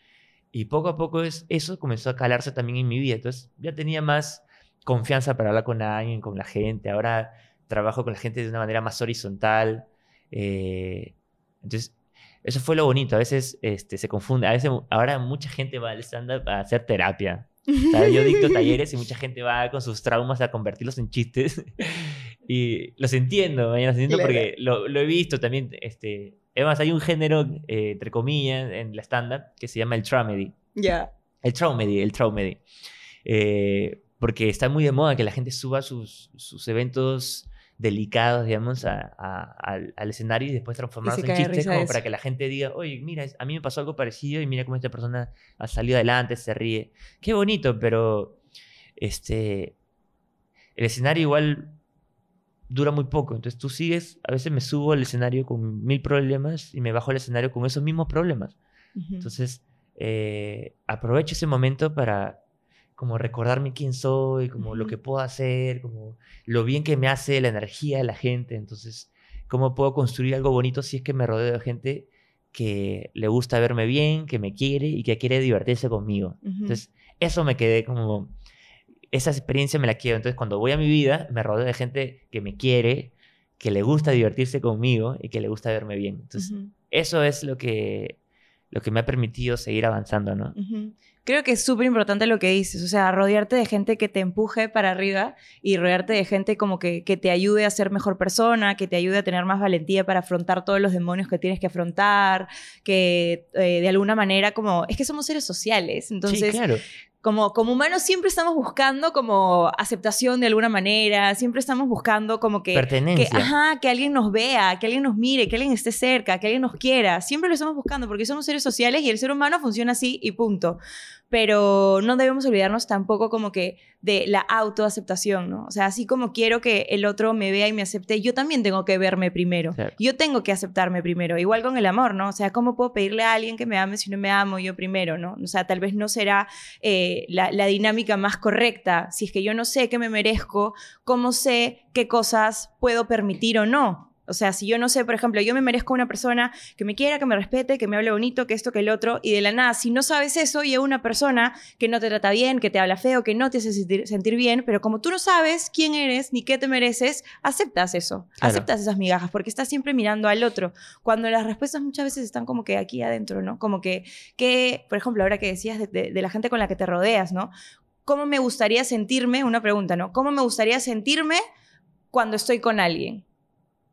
Y poco a poco es, eso comenzó a calarse también en mi vida. Entonces, ya tenía más confianza para hablar con alguien, con la gente. Ahora trabajo con la gente de una manera más horizontal. Eh, entonces, eso fue lo bonito. A veces este, se confunde. A veces, ahora mucha gente va al stand-up a hacer terapia. Yo dicto talleres y mucha gente va con sus traumas a convertirlos en chistes. y los entiendo, los entiendo porque lo, he visto también. Este, además, hay un género, eh, entre comillas, en la stand-up que se llama el traumedy. Ya. El traumedy, el traumedy. Eh, porque está muy de moda que la gente suba sus, sus eventos delicados, digamos, al, escenario y después transformarlos en chistes como para que la gente diga, oye, mira, a mí me pasó algo parecido y mira cómo esta persona ha salido adelante, se ríe. Qué bonito, pero este, el escenario igual dura muy poco. Entonces tú sigues, a veces me subo al escenario con mil problemas y me bajo al escenario con esos mismos problemas. Entonces, eh, aprovecho ese momento para como recordarme quién soy, como lo que puedo hacer, como lo bien que me hace la energía de la gente. Entonces, cómo puedo construir algo bonito si es que me rodeo de gente que le gusta verme bien, que me quiere y que quiere divertirse conmigo. Entonces, eso me quedé como, esa experiencia me la quiero. Entonces, cuando voy a mi vida, me rodeo de gente que me quiere, que le gusta divertirse conmigo y que le gusta verme bien. Entonces, eso es lo que, lo que me ha permitido seguir avanzando, ¿no? Creo que es súper importante lo que dices, o sea, rodearte de gente que te empuje para arriba y rodearte de gente como que, que, te ayude a ser mejor persona, que te ayude a tener más valentía para afrontar todos los demonios que tienes que afrontar, que eh, de alguna manera como, es que somos seres sociales, entonces... Sí, claro como, como humanos siempre estamos buscando como aceptación de alguna manera, siempre estamos buscando como que... Pertenencia. Que, ajá, que alguien nos vea, que alguien nos mire, que alguien esté cerca, que alguien nos quiera. Siempre lo estamos buscando porque somos seres sociales y el ser humano funciona así y punto pero no debemos olvidarnos tampoco como que de la autoaceptación, ¿no? O sea, así como quiero que el otro me vea y me acepte, yo también tengo que verme primero. Yo tengo que aceptarme primero, igual con el amor, ¿no? O sea, ¿cómo puedo pedirle a alguien que me ame si no me amo yo primero, ¿no? O sea, tal vez no será eh, la, la dinámica más correcta. Si es que yo no sé que me merezco, ¿cómo sé qué cosas puedo permitir o no? O sea, si yo no sé, por ejemplo, yo me merezco una persona que me quiera, que me respete, que me hable bonito, que esto, que el otro, y de la nada, si no sabes eso y es una persona que no te trata bien, que te habla feo, que no te hace sentir, bien, pero como tú no sabes quién eres ni qué te mereces, aceptas eso, aceptas esas migajas, porque estás siempre mirando al otro, cuando las respuestas muchas veces están como que aquí adentro, ¿no? Como que, que por ejemplo, ahora que decías de, de la gente con la que te rodeas, ¿no? ¿Cómo me gustaría sentirme? Una pregunta, ¿no? ¿Cómo me gustaría sentirme cuando estoy con alguien?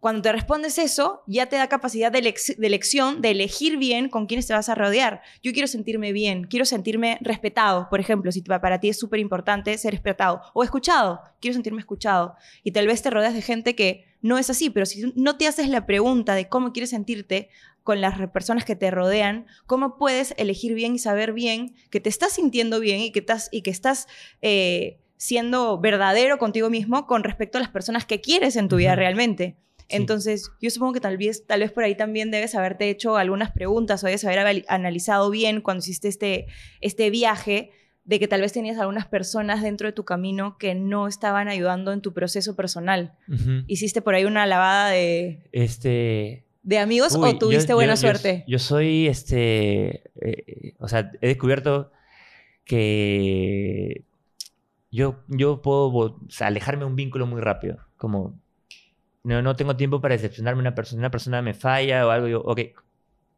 Cuando te respondes eso, ya te da capacidad de, elección, de elegir bien con quiénes te vas a rodear. Yo quiero sentirme bien, quiero sentirme respetado, por ejemplo, si para ti es súper importante ser respetado o escuchado, quiero sentirme escuchado. Y tal vez te rodeas de gente que no es así, pero si no te haces la pregunta de cómo quieres sentirte con las personas que te rodean, cómo puedes elegir bien y saber bien que te estás sintiendo bien y que estás, y que estás eh, siendo verdadero contigo mismo con respecto a las personas que quieres en tu vida realmente. Entonces, yo supongo que tal vez, tal vez por ahí también debes haberte hecho algunas preguntas o debes haber analizado bien cuando hiciste este, este viaje de que tal vez tenías algunas personas dentro de tu camino que no estaban ayudando en tu proceso personal. ¿Hiciste por ahí una lavada de... Este... ¿De amigos o tuviste buena suerte? Yo, soy, este... Eh, o sea, he descubierto que yo, yo puedo alejarme de un vínculo muy rápido. Como no, no tengo tiempo para decepcionarme una persona, una persona me falla o algo, yo, ok,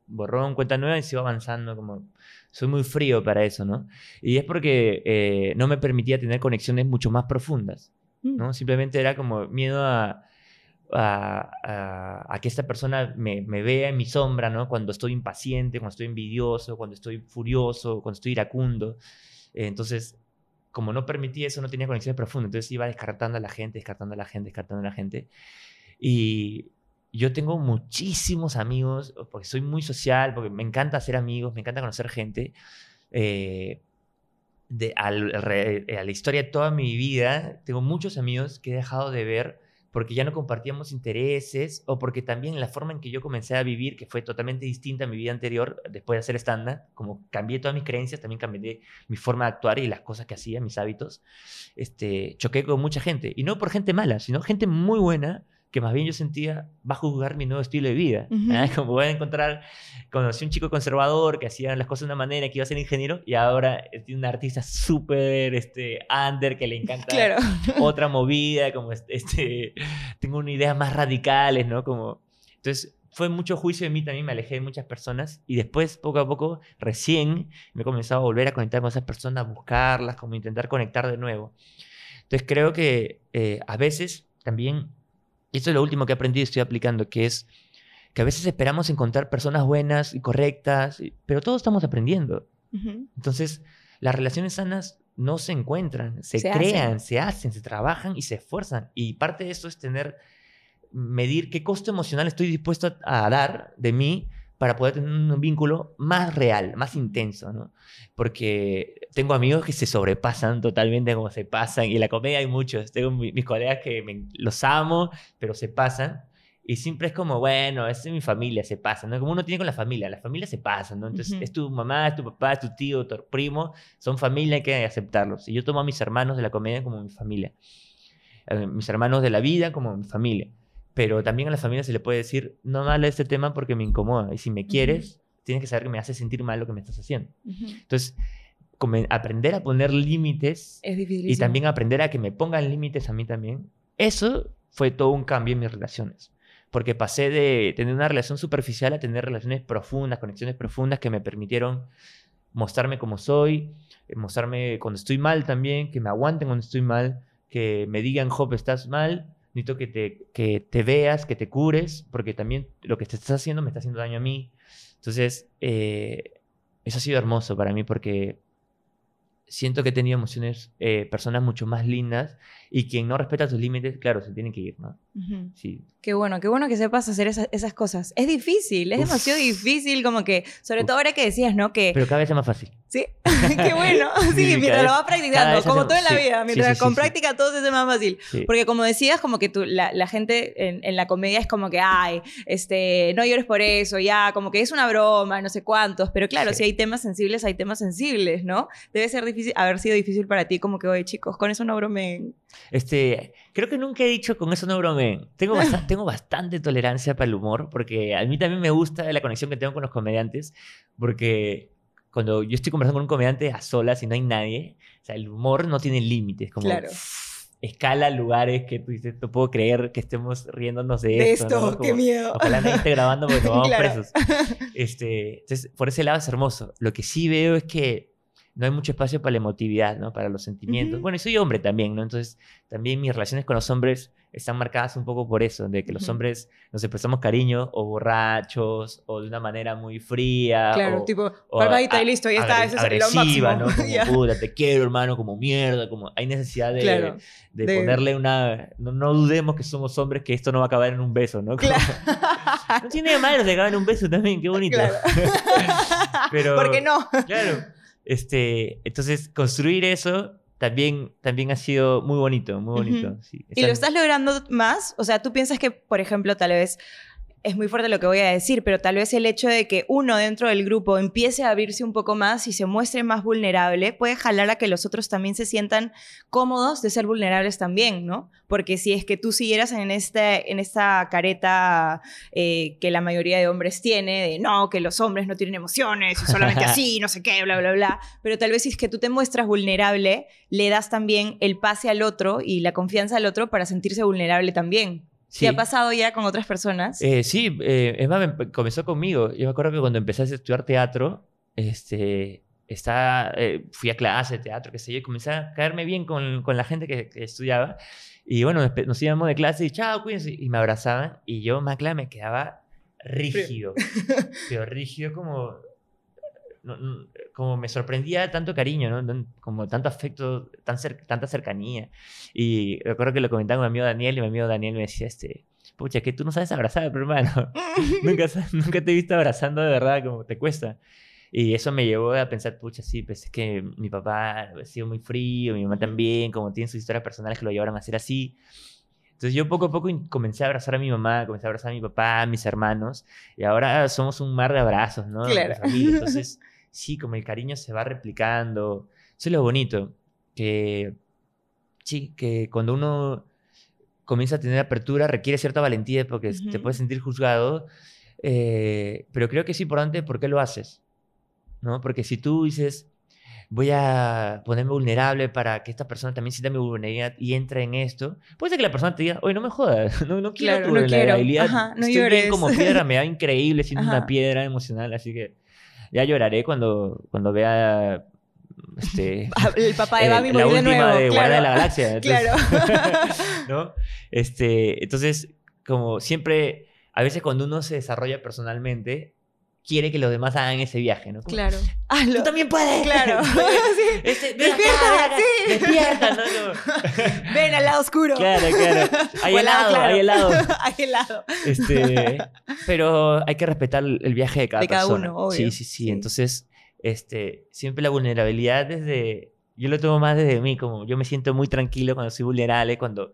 borrón, cuenta nueva y sigo avanzando, como soy muy frío para eso, ¿no? Y es porque eh, no me permitía tener conexiones mucho más profundas, ¿no? Mm. Simplemente era como miedo a, a, a, que esta persona me, me, vea en mi sombra, ¿no? Cuando estoy impaciente, cuando estoy envidioso, cuando estoy furioso, cuando estoy iracundo. entonces, como no permitía eso, no tenía conexiones profundas, entonces iba descartando a la gente, descartando a la gente, descartando a la gente. Y yo tengo muchísimos amigos, porque soy muy social, porque me encanta hacer amigos, me encanta conocer gente. Eh, de, a la historia de toda mi vida, tengo muchos amigos que he dejado de ver porque ya no compartíamos intereses o porque también la forma en que yo comencé a vivir, que fue totalmente distinta a mi vida anterior, después de hacer stand como cambié todas mis creencias, también cambié mi forma de actuar y las cosas que hacía, mis hábitos, este, choqué con mucha gente. Y no por gente mala, sino gente muy buena que más bien yo sentía, va a juzgar mi nuevo estilo de vida. ¿ah? Como voy a encontrar, conocí un chico conservador que hacía las cosas de una manera, que iba a ser ingeniero, y ahora es un artista súper este, under, que le encanta otra movida, como este, tengo una idea más radicales, ¿no? Como, entonces, fue mucho juicio de mí también, me alejé de muchas personas y después, poco a poco, recién me he comenzado a volver a conectar con esas personas, a buscarlas, como intentar conectar de nuevo. Entonces creo que eh, a veces también y esto es lo último que he aprendido y estoy aplicando, que es que a veces esperamos encontrar personas buenas y correctas, pero todos estamos aprendiendo. Entonces, las relaciones sanas no se encuentran, se, crean, se hacen, se trabajan y se esfuerzan. Y parte de eso es tener, medir qué costo emocional estoy dispuesto a dar de mí para poder tener un vínculo más real, más intenso, ¿no? Porque tengo amigos que se sobrepasan totalmente como se pasan, y en la comedia hay muchos, tengo mis colegas que los amo, pero se pasan, y siempre es como, bueno, es mi familia, se pasa, ¿no? Como uno tiene con la familia, la familia se pasa, ¿no? Entonces, es tu mamá, es tu papá, es tu tío, tu primo, son familia, hay que aceptarlos. Y yo tomo a mis hermanos de la comedia como mi familia, eh, mis hermanos de la vida como mi familia pero también a la familia se le puede decir, no me hable este tema porque me incomoda. Y si me quieres, tienes que saber que me hace sentir mal lo que me estás haciendo. Entonces, aprender a poner límites y también aprender a que me pongan límites a mí también, eso fue todo un cambio en mis relaciones. Porque pasé de tener una relación superficial a tener relaciones profundas, conexiones profundas que me permitieron mostrarme como soy, eh, mostrarme cuando estoy mal también, que me aguanten cuando estoy mal, que me digan, Job, estás mal, necesito que te, que te veas, que te cures, porque también lo que te estás haciendo me está haciendo daño a mí. Entonces, eh, eso ha sido hermoso para mí porque siento que he tenido emociones, eh, personas mucho más lindas y quien no respeta tus límites, claro, se tiene que ir, ¿no? Sí. Qué bueno, qué bueno que sepas hacer esa- esas cosas. Es difícil, es Uf. demasiado difícil, como que, sobre Uf. todo ahora que decías, ¿no? Que, Pero cada vez es más fácil. sí, qué bueno, sí, mientras lo vas practicando, como todo en la sí, vida, mientras sí, con práctica todo se hace más fácil. Porque como decías, como que tú, la, la gente en, en la comedia es como que, ay, este, no llores por eso, ya, como que es una broma, no sé cuántos, pero claro, si hay temas sensibles, hay temas sensibles, ¿no? Debe ser difícil, haber sido difícil para ti, como que, oye, chicos, con eso no bromen. Este, creo que nunca he dicho con eso no bromeen. Tengo, basta- tengo bastante tolerancia para el humor, porque a mí también me gusta la conexión que tengo con los comediantes, porque cuando yo estoy conversando con un comediante a solas y no hay nadie, o sea, el humor no tiene límites, como Claro. escala lugares que tú dices, no puedo creer que estemos riéndonos de, De esto. esto, ¿no? qué Como, miedo. Ojalá nadie esté grabando porque nos vamos Claro. presos. Este, entonces, por ese lado es hermoso. Lo que sí veo es que no hay mucho espacio para la emotividad, ¿no? Para los sentimientos. Ujú. Bueno, y soy hombre también, ¿no? Entonces, también mis relaciones con los hombres están marcadas un poco por eso, de que los Ujú. hombres nos expresamos cariño o borrachos o de una manera muy fría. Claro, o, tipo, o palmadita y listo, ya está, ese es lo máximo. ¿no? Como, puta, te quiero, hermano, como mierda, como hay necesidad de, Claro. de, de- ponerle una... No, no dudemos que somos hombres, que esto no va a acabar en un beso, ¿no? Como- Claro. no tiene de malo de acabar en un beso también, qué bonito. Claro. Pero- ¿Por qué no? Claro. Este, entonces, construir eso también, también ha sido muy bonito, muy bonito. Sí. ¿Y lo estás logrando más? O sea, tú piensas que, por ejemplo, tal vez es muy fuerte lo que voy a decir, pero tal vez el hecho de que uno dentro del grupo empiece a abrirse un poco más y se muestre más vulnerable puede jalar a que los otros también se sientan cómodos de ser vulnerables también, ¿no? Porque si es que tú siguieras en, este, en esta careta eh, que la mayoría de hombres tiene, de no, que los hombres no tienen emociones y solamente así, no sé qué, bla, bla, bla, pero tal vez si es que tú te muestras vulnerable, le das también el pase al otro y la confianza al otro para sentirse vulnerable también. Sí. ¿Te ha pasado ya con otras personas? Eh, sí, eh, es más, me- comenzó conmigo. Yo me acuerdo que cuando empecé a estudiar teatro, este, estaba, eh, fui a clase de teatro, qué sé yo, y comencé a caerme bien con, con la gente que, que estudiaba. Y bueno, nos íbamos de clase y chao, cuídense. Y me abrazaban y yo, más claro, me quedaba rígido. pero rígido como... no- no- como me sorprendía tanto cariño, ¿no? Como tanto afecto, tan cer- tanta cercanía. Y recuerdo que lo comentaba con mi amigo Daniel y mi amigo Daniel me decía, este, pucha, que tú no sabes abrazar, pero hermano, nunca, nunca te he visto abrazando de verdad, como te cuesta. Y eso me llevó a pensar, pucha, sí, pues es que mi papá ha sido muy frío, mi mamá también, como tienen sus historias personales que lo llevaron a ser así. Entonces yo poco a poco comencé a abrazar a mi mamá, comencé a abrazar a mi papá, a mis hermanos, y ahora somos un mar de abrazos, ¿no? Claro. Entonces, sí, como el cariño se va replicando. Eso es lo bonito, que sí, que cuando uno comienza a tener apertura requiere cierta valentía porque te Ujú. puedes sentir juzgado, eh, pero creo que es importante por qué lo haces, ¿no? Porque si tú dices, voy a ponerme vulnerable para que esta persona también sienta mi vulnerabilidad y entre en esto, puede ser que la persona te diga, oye, no me jodas, no, no quiero Claro, tu no quiero. vulnerabilidad, Ajá, no estoy llores". bien como piedra, me da increíble siendo Ajá. una piedra emocional, así que ya lloraré cuando, cuando vea este, El papá de eh, Bambi la morir de última nuevo. de Guardia de la. Galaxia. entonces- Claro. ¿No? Este, entonces, como siempre, a veces cuando uno se desarrolla personalmente, quiere que los demás hagan ese viaje, ¿no? Como, Claro. Hazlo. Tú también puedes. Claro. Sí. Este, ven Despierta, acá, sí. Despierta, ¿no? Como- Ven al lado oscuro. claro, claro. Hay O helado, claro. hay helado. Hay helado. Este, pero hay que respetar el viaje de cada De cada persona. uno, obvio. Sí, sí, sí, Sí. Entonces, este, siempre la vulnerabilidad desde... Yo lo tomo más desde mí, como yo me siento muy tranquilo cuando soy vulnerable, cuando,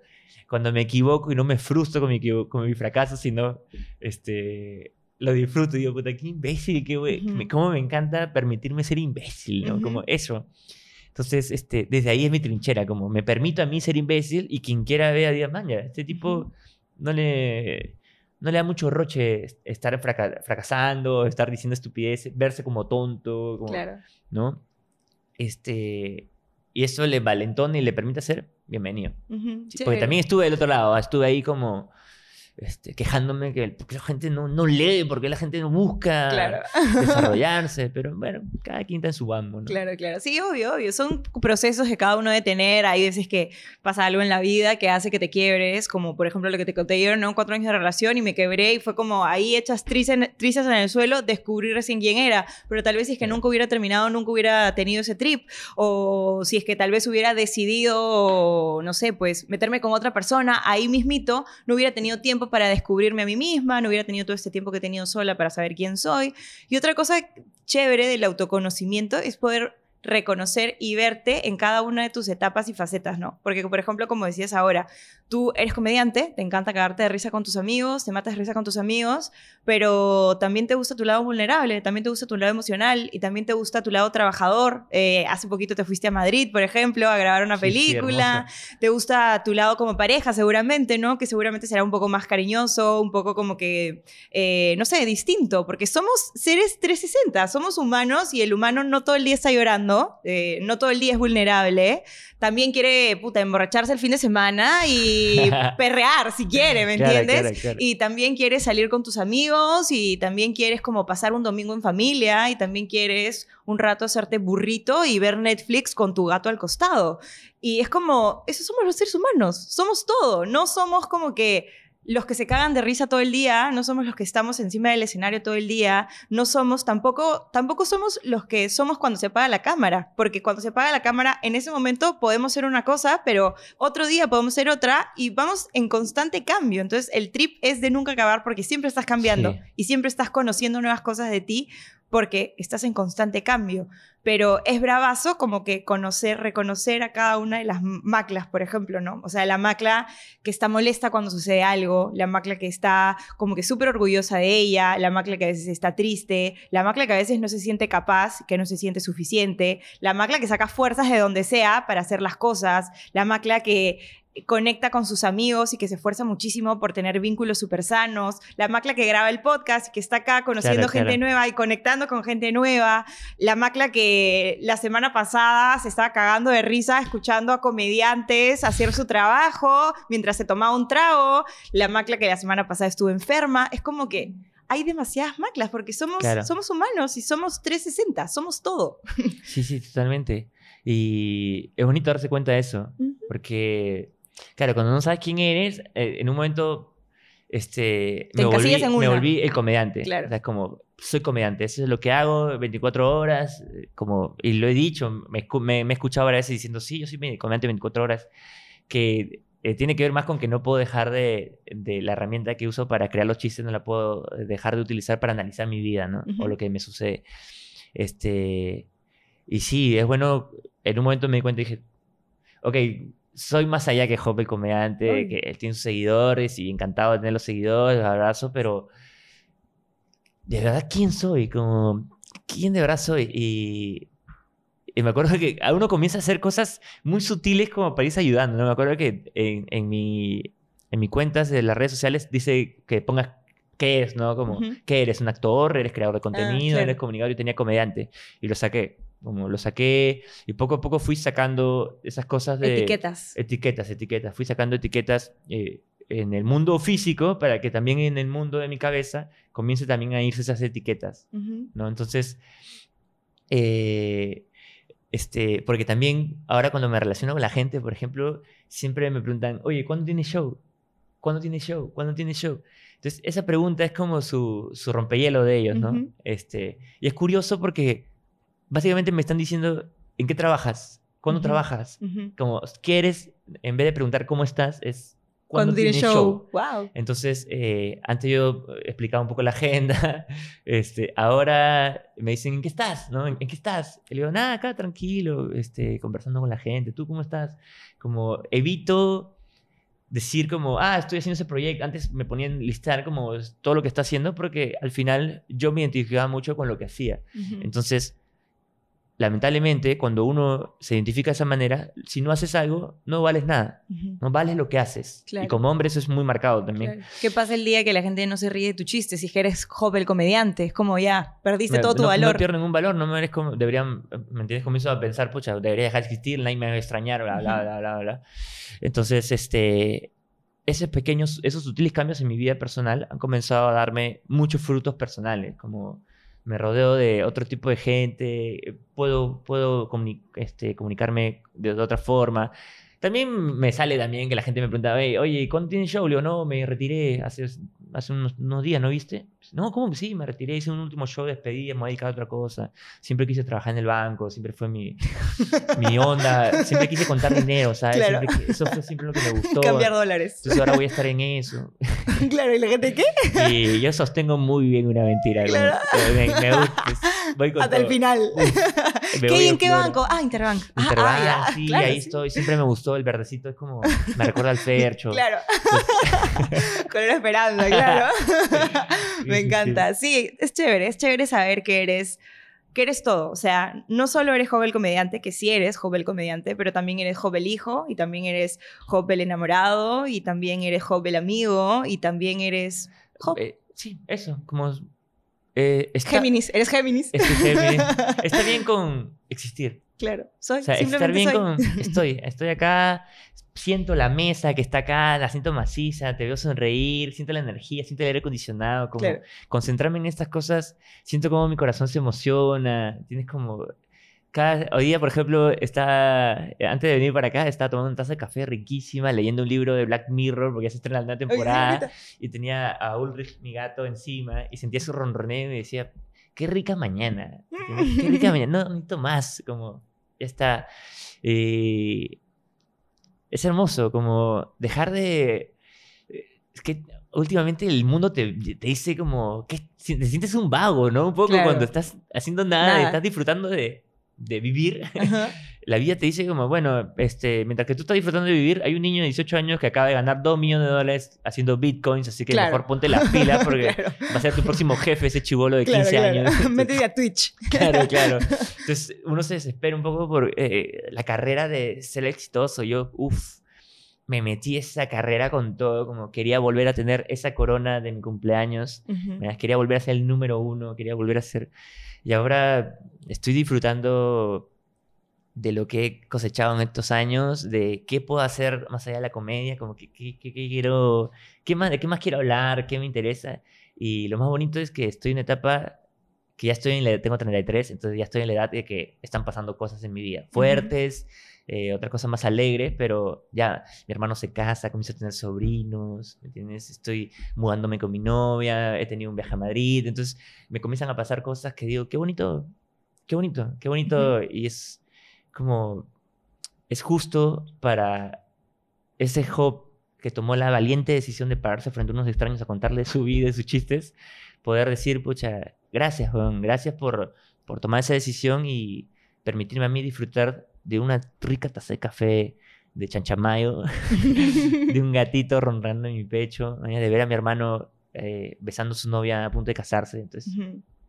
cuando me equivoco y no me frustro con mi, con mi fracaso, sino este, lo disfruto. Digo, puta, qué imbécil, qué güey. Ujú. me- Cómo me encanta permitirme ser imbécil, ¿no? Como Ujú. eso. Entonces, este, desde ahí es mi trinchera, como me permito a mí ser imbécil y quien quiera vea, diga, man, ya, este tipo no le, no le da mucho roche est- estar fraca- fracasando, estar diciendo estupideces, verse como tonto, como- Claro. ¿no? Este, y eso le valentona y le permite hacer, bienvenido. Sí, chévere. porque también estuve del otro lado, estuve ahí como, este, quejándome que porque la gente no, no lee, porque la gente no busca Claro. desarrollarse, pero bueno, cada quien está en su bambo, ¿no? Claro, claro. Sí, obvio, obvio. Son procesos que cada uno debe tener. Hay veces que pasa algo en la vida que hace que te quiebres, como por ejemplo lo que te conté yo, ¿no? Cuatro años de relación y me quebré y fue como ahí hechas trizas en, trizas en el suelo, descubrí recién quién era. Pero tal vez si es que nunca hubiera terminado, nunca hubiera tenido ese trip. O si es que tal vez hubiera decidido, no sé, pues meterme con otra persona, ahí mismito no hubiera tenido tiempo para descubrirme a mí misma, no hubiera tenido todo este tiempo que he tenido sola para saber quién soy. Y otra cosa chévere del autoconocimiento es poder reconocer y verte en cada una de tus etapas y facetas, ¿no? Porque, por ejemplo, como decías ahora, tú eres comediante, te encanta cagarte de risa con tus amigos, te matas de risa con tus amigos, pero también te gusta tu lado vulnerable, también te gusta tu lado emocional y también te gusta tu lado trabajador. Eh, hace poquito te fuiste a Madrid, por ejemplo, a grabar una Sí, película. te gusta tu lado como pareja, seguramente, ¿no? Que seguramente será un poco más cariñoso, un poco como que, eh, no sé, distinto, porque somos seres 360, somos humanos y el humano no todo el día está llorando, eh, no todo el día es vulnerable, también quiere, puta, emborracharse el fin de semana y perrear si quiere, ¿me Claro, entiendes? claro, claro. Y también quieres salir con tus amigos y también quieres como pasar un domingo en familia y también quieres un rato hacerte burrito y ver Netflix con tu gato al costado. Y es como, esos somos los seres humanos, somos todo, no somos como que los que se cagan de risa todo el día, no somos los que estamos encima del escenario todo el día, no somos tampoco, tampoco somos los que somos cuando se apaga la cámara, porque cuando se apaga la cámara, en ese momento podemos ser una cosa, pero otro día podemos ser otra y vamos en constante cambio. Entonces el trip es de nunca acabar porque siempre estás cambiando Sí. y siempre estás conociendo nuevas cosas de ti porque estás en constante cambio. Pero es bravazo como que conocer, reconocer a cada una de las maclas, por ejemplo, ¿no? O sea, la macla que está molesta cuando sucede algo, la macla que está como que súper orgullosa de ella, la macla que a veces está triste, la macla que a veces no se siente capaz, que no se siente suficiente, la macla que saca fuerzas de donde sea para hacer las cosas, la macla que conecta con sus amigos y que se esfuerza muchísimo por tener vínculos súper sanos, la macla que graba el podcast y que está acá conociendo Claro, gente claro. nueva y conectando con gente nueva, la macla que la semana pasada se estaba cagando de risa escuchando a comediantes hacer su trabajo mientras se tomaba un trago, la macla que la semana pasada estuvo enferma, es como que hay demasiadas maclas porque somos, Claro. somos humanos y somos 360, somos todo. Sí, sí, totalmente. Y es bonito darse cuenta de eso, porque, claro, cuando no sabes quién eres, eh, en un momento, este, Te me volví, en me volví el comediante. Claro. O sea, es como, soy comediante, eso es lo que hago 24 horas, eh, como, y lo he dicho, me, me, me he escuchado varias veces diciendo, sí, yo soy me- comediante 24 horas, que eh, tiene que ver más con que no puedo dejar de, de la herramienta que uso para crear los chistes, no la puedo dejar de utilizar para analizar mi vida, ¿no? Ujú. O lo que me sucede. Este, y sí, es bueno, en un momento me di cuenta y dije, ok, soy más allá que Job el comediante, Obvio. que él tiene sus seguidores y encantado de tener los seguidores, los abrazo, pero de verdad, ¿quién soy? Como, ¿quién de verdad soy? Y, y me acuerdo que a uno comienza a hacer cosas muy sutiles como para irse ayudando, ¿no? Me acuerdo que en, en mi, en mi cuentas de las redes sociales dice que pongas qué eres, ¿no? Como, Ujú. ¿qué eres? ¿Un actor? ¿Eres creador de contenido? claro. ¿Eres comunicador? Y tenía comediante. Y lo saqué. Como lo saqué y poco a poco fui sacando esas cosas de... Etiquetas. Etiquetas, etiquetas. Fui sacando etiquetas eh, en el mundo físico para que también en el mundo de mi cabeza comience también a irse esas etiquetas, Ujú. ¿no? Entonces, eh, este, porque también ahora cuando me relaciono con la gente, por ejemplo, siempre me preguntan, oye, ¿cuándo tienes show? ¿Cuándo tienes show? ¿Cuándo tienes show? Entonces, esa pregunta es como su, su rompehielo de ellos, ¿no? Ujú. este, y es curioso porque básicamente me están diciendo, ¿en qué trabajas? ¿Cuándo trabajas? Ujú. Como, ¿quieres? En vez de preguntar cómo estás, es Cuando tiene show. Wow. entonces, eh, antes yo explicaba un poco la agenda. Este, ahora me dicen, ¿en qué estás? ¿No? ¿En, en qué estás? Y le digo, nada, acá tranquilo, este, conversando con la gente. ¿Tú cómo estás? Como evito decir como, ah, estoy haciendo ese proyecto. Antes me ponían listar como todo lo que está haciendo porque al final yo me identificaba mucho con lo que hacía. Entonces, lamentablemente, cuando uno se identifica de esa manera, si no haces algo, no vales nada. No vales lo que haces. Claro. Y como hombre eso es muy marcado también. Claro. ¿Qué pasa el día que la gente no se ríe de tu chiste? Si es que eres joven el comediante, es como ya, perdiste todo tu no, valor. No pierdo ningún valor, no me merezco, deberían, ¿me entiendes? Comienzo a pensar, pucha, debería dejar de existir, nadie me va a extrañar, bla, bla, Ujú. bla, bla, bla. Entonces, este, esos pequeños, esos sutiles cambios en mi vida personal han comenzado a darme muchos frutos personales, como me rodeo de otro tipo de gente, puedo, puedo este, comunicarme de otra forma. También me sale también que la gente me pregunta, oye, ¿cuándo tienes show? Le no, me retiré hace, hace unos, días, ¿no viste? No, ¿cómo que sí? Me retiré, hice un último show de despedida, me voy a otra cosa. Siempre quise trabajar en el banco, siempre fue mi, mi onda, siempre quise contar dinero, ¿sabes? eso fue siempre lo que me gustó. Cambiar dólares. Entonces ahora voy a estar en eso. claro, ¿y la gente qué? Y yo sostengo muy bien una mentira. Claro. me, gusta, voy con Hasta el final. ¿Qué, ¿En qué banco? Ah, Interbank. Ah, Interbank, ah, sí, ahí estoy. Siempre me gustó el verdecito, es como, me recuerda al Fercho. claro. La esperanza, claro. me encanta. Sí, es chévere, es chévere saber que eres que eres todo. O sea, no solo eres joven comediante, que sí eres joven comediante, pero también eres joven hijo, y también eres joven enamorado, y también eres joven amigo, y también eres... Eh, sí, eso, como eh, Géminis, eres Géminis. Está bien con existir. Claro, soy. O sea, estar bien con. Estoy, estoy acá, siento la mesa que está acá, la siento maciza, te veo sonreír, siento la energía, siento el aire acondicionado, como concentrarme en estas cosas, siento como mi corazón se emociona, tienes como hoy día, por ejemplo, está, eh, antes de venir para acá, estaba tomando una taza de café riquísima, leyendo un libro de Black Mirror, porque ya se estrena la nueva temporada, y tenía a Ulrich, mi gato, encima, y sentía su ronroneo y decía, qué rica mañana, qué rica mañana, no, necesito más, como, ya está. Eh, es hermoso, como dejar de... Es que últimamente el mundo te, te dice como que te sientes un vago, ¿no? Un poco cuando estás haciendo nada, y estás disfrutando de, de vivir, la vida te dice como, bueno, este, mientras que tú estás disfrutando de vivir, hay un niño de 18 años que acaba de ganar 2 millones de dólares haciendo bitcoins, así que mejor ponte las pilas porque va a ser tu próximo jefe, ese chivolo de 15 años. Métete a Twitch. claro, claro. Entonces uno se desespera un poco por eh, la carrera de ser exitoso. Yo, uff, me metí esa carrera con todo, como quería volver a tener esa corona de mi cumpleaños, quería volver a ser el número uno, quería volver a ser... Y ahora estoy disfrutando de lo que he cosechado en estos años, de qué puedo hacer más allá de la comedia, como que, qué, quiero, qué más, de qué más quiero hablar, qué me interesa. Y lo más bonito es que estoy en una etapa que ya estoy en la, tengo 33, entonces ya estoy en la edad de que están pasando cosas en mi vida, fuertes, eh, otra cosa más alegre, pero ya mi hermano se casa, comienzo a tener sobrinos, ¿me entiendes? Estoy mudándome con mi novia, he tenido un viaje a Madrid, entonces me comienzan a pasar cosas que digo, qué bonito, qué bonito, qué bonito, y es como, es justo para ese Job que tomó la valiente decisión de pararse frente a unos extraños a contarle su vida y sus chistes, poder decir, pucha, gracias, Juan, gracias por, por tomar esa decisión y permitirme a mí disfrutar de una rica taza de café de chanchamayo, de un gatito ronrando en mi pecho, de ver a mi hermano eh, besando a su novia a punto de casarse. Entonces,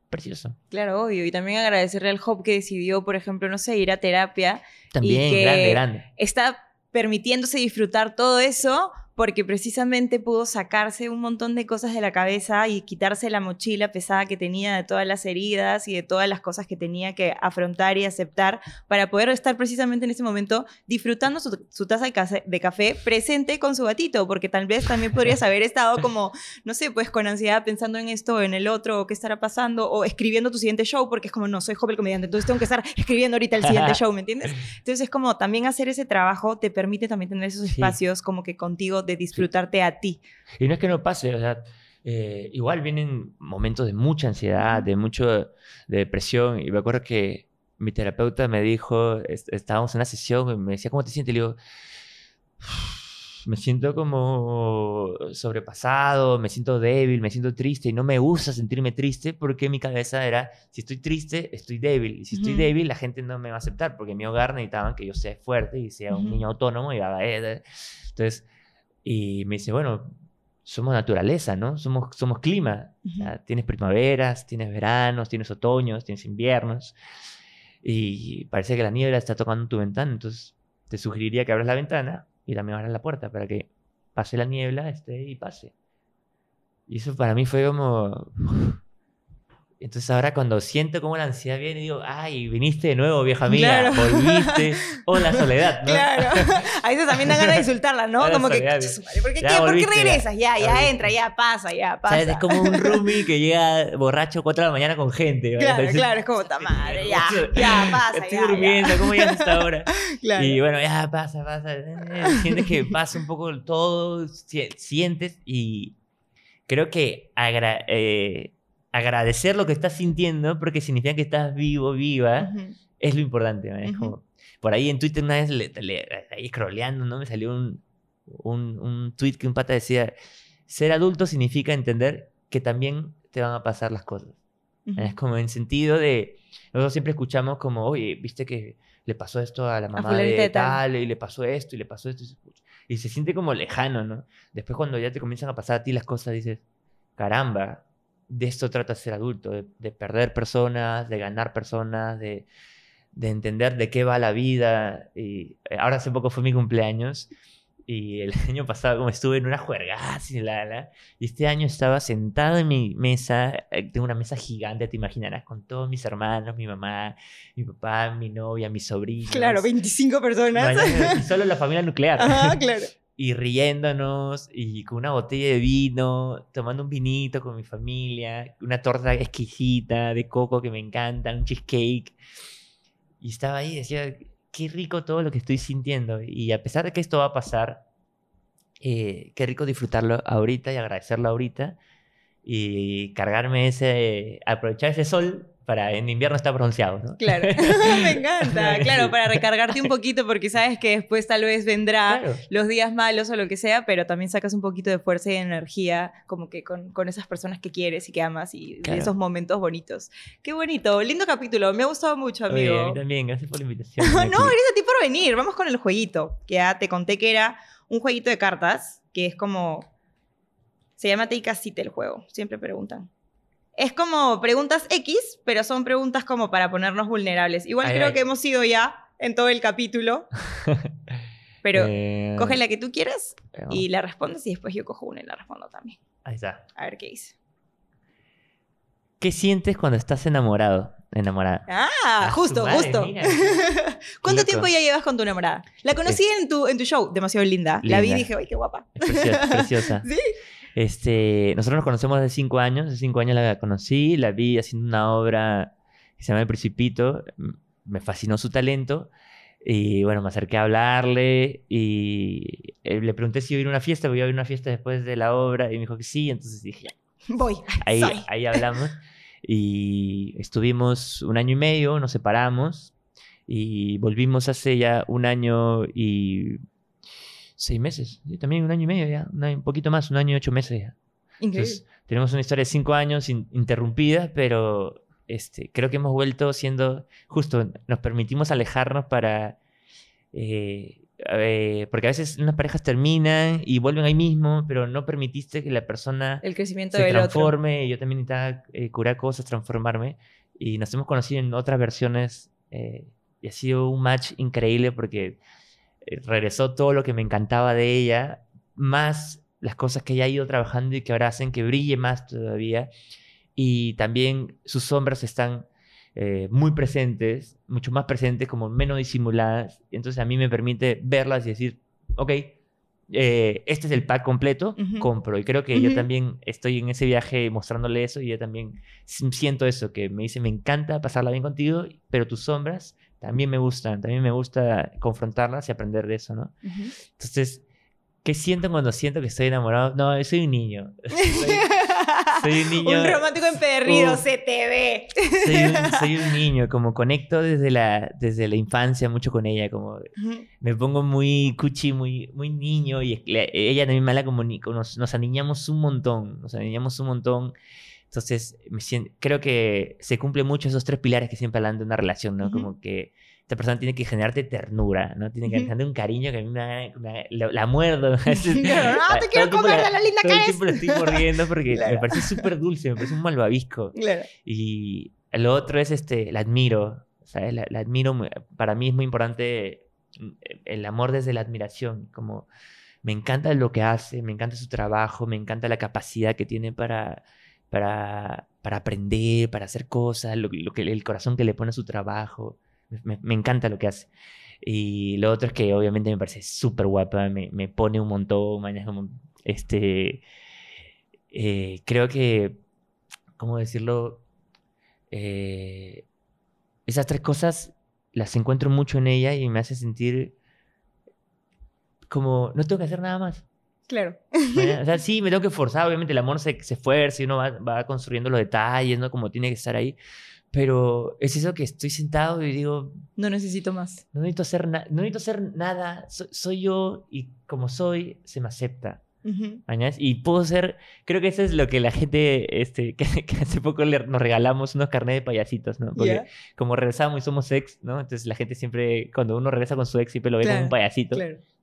precioso. Claro, obvio. Y también agradecerle al Hop que decidió, por ejemplo, no sé, ir a terapia. También, grande, grande. Está permitiéndose disfrutar todo eso porque precisamente pudo sacarse un montón de cosas de la cabeza y quitarse la mochila pesada que tenía de todas las heridas y de todas las cosas que tenía que afrontar y aceptar para poder estar precisamente en ese momento disfrutando su, taza de café, presente con su gatito, porque tal vez también podrías haber estado como, no sé, pues con ansiedad pensando en esto o en el otro, o qué estará pasando, o escribiendo tu siguiente show, porque es como, no, soy joven comediante, entonces tengo que estar escribiendo ahorita el siguiente show, ¿me entiendes? Entonces es como también hacer ese trabajo te permite también tener esos espacios como que contigo de disfrutarte a ti. Y no es que no pase, o sea, eh, igual vienen momentos de mucha ansiedad, de mucho de depresión. Y me acuerdo que mi terapeuta me dijo, estábamos en una sesión, y me decía, ¿cómo te sientes? Y le digo, me siento como sobrepasado, me siento débil, me siento triste y no me gusta sentirme triste porque mi cabeza era, si estoy triste, estoy débil. Y si estoy débil, la gente no me va a aceptar porque en mi hogar necesitaban que yo sea fuerte y sea un niño autónomo y haga... Entonces, y me dice, bueno, somos naturaleza, ¿no? Somos, somos clima. tienes primaveras, tienes veranos, tienes otoños, tienes inviernos. Y parece que la niebla está tocando tu ventana. Entonces te sugeriría que abras la ventana y también abras la puerta para que pase la niebla este, y pase. Y eso para mí fue como... Entonces ahora cuando siento como la ansiedad viene, digo, ay, viniste de nuevo, vieja amiga, volviste. Hola, soledad, ¿no? Claro. A veces también dan ganas de insultarla, ¿no? Hola, como que, Soledad. "Coche su madre, ¿por qué, Ya? ¿Por qué ya. regresas? Ya, Ya ya, entra, ya pasa, ya pasa. ¿Sabes? Es como un roomie que llega borracho a 4 de la mañana con gente. ¿vale? Claro, Entonces, claro, es como, ta madre, ya, ya pasa, Estoy ya, durmiendo, ¿cómo llegas a esta hora? ya. Claro. Y bueno, ya pasa, pasa. eh, Sientes que pasa un poco todo, si- sientes y creo que agra- eh, agradecer lo que estás sintiendo porque significa que estás vivo, viva, Ujú. es lo importante. ¿no? Es Ujú. como- por ahí en Twitter una vez, le, le- ahí scrolleando, ¿no? Me salió un, un, un tweet que un pata decía, ser adulto significa entender que también te van a pasar las cosas. Ujú. Es como en sentido de, nosotros siempre escuchamos como, oye, viste que le pasó esto a la mamá fulanita de tal". y le pasó esto, y le pasó esto, y se siente como lejano, ¿no? Después cuando ya te comienzan a pasar a ti las cosas, dices, caramba, de esto trata ser adulto, de, de perder personas, de ganar personas, de, de entender de qué va la vida. Y eh, ahora hace poco fue mi cumpleaños. Y el año pasado, como estuve en una juerga, y la, la, y este año estaba sentado en mi mesa, eh, tengo una mesa gigante, te imaginarás, con todos mis hermanos, mi mamá, mi papá, mi novia, mis sobrinos. Claro, 25 personas. Y solo la familia nuclear. Ajá, claro. Y riéndonos, y con una botella de vino, tomando un vinito con mi familia, una torta exquisita de coco que me encanta, un cheesecake. Y estaba ahí decía, qué rico todo lo que estoy sintiendo. Y a pesar de que esto va a pasar, eh, qué rico disfrutarlo ahorita y agradecerlo ahorita. Y cargarme ese, aprovechar ese sol para en invierno estar bronceado, ¿no? Claro, me encanta. Claro, para recargarte un poquito porque sabes que después tal vez vendrá Claro. los días malos o lo que sea, pero también sacas un poquito de fuerza y energía como que con, con esas personas que quieres y que amas y Claro. de esos momentos bonitos. Qué bonito, lindo capítulo, me ha gustado mucho, Oye, amigo. a mí también, gracias por la invitación. no, gracias a ti por venir. Vamos con el jueguito, que ya te conté que era un jueguito de cartas, que es como... Se llama Take a Seat el juego, siempre preguntan. Es como preguntas X, pero son preguntas como para ponernos vulnerables. Igual Ay, creo ay. que hemos ido ya en todo el capítulo, pero Eh, coge la que tú quieras y la respondes y después yo cojo una y la respondo también. Ahí está. A ver qué dice. ¿Qué sientes cuando estás enamorado? Enamorada. Ah, justo, madre, justo. mira. ¿Cuánto Loco. tiempo ya llevas con tu enamorada? La conocí en tu, en tu show, demasiado linda. La vi y dije, ay, qué guapa. Es preciosa. preciosa. Sí. Este, nosotros nos conocemos hace cinco años. Hace cinco años la conocí, la vi haciendo una obra que se llama El Principito. Me fascinó su talento. Y bueno, me acerqué a hablarle y eh, le pregunté si iba a ir a una fiesta, porque iba a ir a una fiesta después de la obra. Y me dijo que sí, entonces dije. Voy. ahí, soy. ahí hablamos. Y estuvimos un año y medio, nos separamos y volvimos hace ya un año y seis meses. Sí, también un año y medio ya, un, poquito más, un año y ocho meses ya. Increíble. Entonces, tenemos una historia de cinco años in- interrumpida, pero este, creo que hemos vuelto siendo, justo, nos permitimos alejarnos para... eh, eh, porque a veces unas parejas terminan y vuelven ahí mismo, pero no permitiste que la persona el crecimiento se del otro. transforme. y Yo también necesitaba eh, curar cosas, transformarme. Y nos hemos conocido en otras versiones. eh, y ha sido un match increíble porque regresó todo lo que me encantaba de ella, más las cosas que ella ha ido trabajando y que ahora hacen que brille más todavía. Y también sus sombras están eh, muy presentes, mucho más presentes, como menos disimuladas. Entonces a mí me permite verlas y decir, ok, eh, este es el pack completo, Ujú. compro. Y creo que yo Ujú. también estoy en ese viaje mostrándole eso y yo también siento eso, que me dice, me encanta pasarla bien contigo, pero tus sombras también me gustan, también me gusta confrontarlas y aprender de eso, ¿no? Ujú. Entonces, ¿qué siento cuando siento que estoy enamorado? No, soy un niño. Soy, soy un niño. Un romántico empedernido, Uf. se te ve. soy un, soy un niño, como conecto desde la, desde la infancia mucho con ella, como Ujú. me pongo muy cuchi, muy, muy niño y ella también me habla como nos, nos aniñamos un montón, nos aniñamos un montón. Entonces, me sien- creo que se cumplen mucho esos tres pilares que siempre hablan de una relación, ¿no? Ujú. Como que esta persona tiene que generarte ternura, ¿no? Tiene que generarte un cariño que a mí me me la, la muerdo. no, te quiero comer la- la linda Todo tiempo la estoy mordiendo porque Claro. me parece súper dulce, me parece un malvavisco. Claro. Y lo otro es, este, la admiro, ¿sabes? La, admiro, para mí es muy importante mm, el amor desde la admiración, como me encanta lo que hace, me encanta su trabajo, me encanta la capacidad que tiene para para, para aprender, para hacer cosas, lo, que, el corazón que le pone a su trabajo. Me, encanta lo que hace. Y lo otro es que obviamente me parece súper guapa, me, me, pone un montón, este, eh, creo que, ¿cómo decirlo? Eh, esas tres cosas las encuentro mucho en ella y me hace sentir como, no tengo que hacer nada más. Claro. O sea, sí, me tengo que forzar, obviamente el amor se, se esfuerza y uno va, va construyendo los detalles, ¿no? Como tiene que estar ahí. Pero es eso que estoy sentado y digo... No necesito más. No necesito hacer, no necesito hacer nada. soy yo y como soy, se me acepta. Y puedo ser, creo que eso es lo que la gente, este, que, hace poco nos regalamos unos carnets de payasitos, ¿no? Porque como regresamos y somos ex, ¿no? Entonces la gente siempre, cuando uno regresa con su ex, siempre lo ve como un payasito.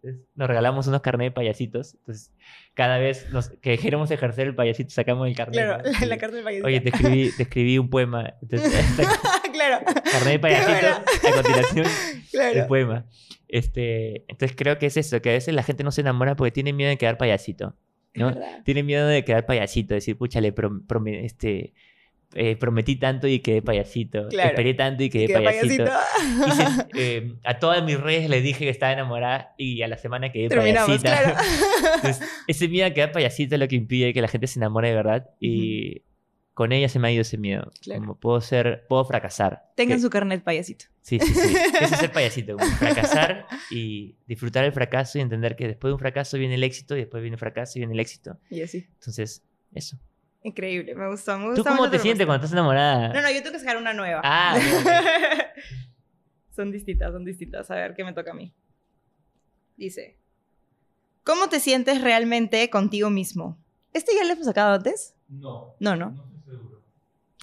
Entonces, nos regalamos unos carnets de payasitos. Entonces, cada vez que queremos ejercer el payasito, sacamos el carnet. Claro, la, carne de payasito. Oye, te escribí, te escribí un poema. Entonces, claro. Carnet de payasito, a continuación, el poema. Este, entonces creo que es eso, que a veces la gente no se enamora porque tiene miedo de quedar payasito. ¿no? Tiene miedo de quedar payasito, decir, pucha, le este, eh, prometí tanto y quedé payasito. Esperé tanto y quedé, payasito. Em, a todas mis redes les dije que estaba enamorada y a la semana quedé payasita. ese miedo a quedar payasito es lo que impide que la gente se enamore de verdad. Y con ella se me ha ido ese miedo. Como puedo ser, puedo fracasar. Tengan su carnet payasito. Sí, sí, sí. Eso es ser payasito. fracasar y disfrutar el fracaso y entender que después de un fracaso viene el éxito y después viene el fracaso y viene el éxito. Y así. Entonces, eso. Increíble, me gustó, me gustó. ¿Tú cómo te sientes cuando estás enamorada? No, no, yo tengo que sacar una nueva. Ah, son distintas, son distintas. A ver, ¿qué me toca a mí? Dice, ¿cómo te sientes realmente contigo mismo? ¿Este ya lo hemos sacado antes? No. No, no.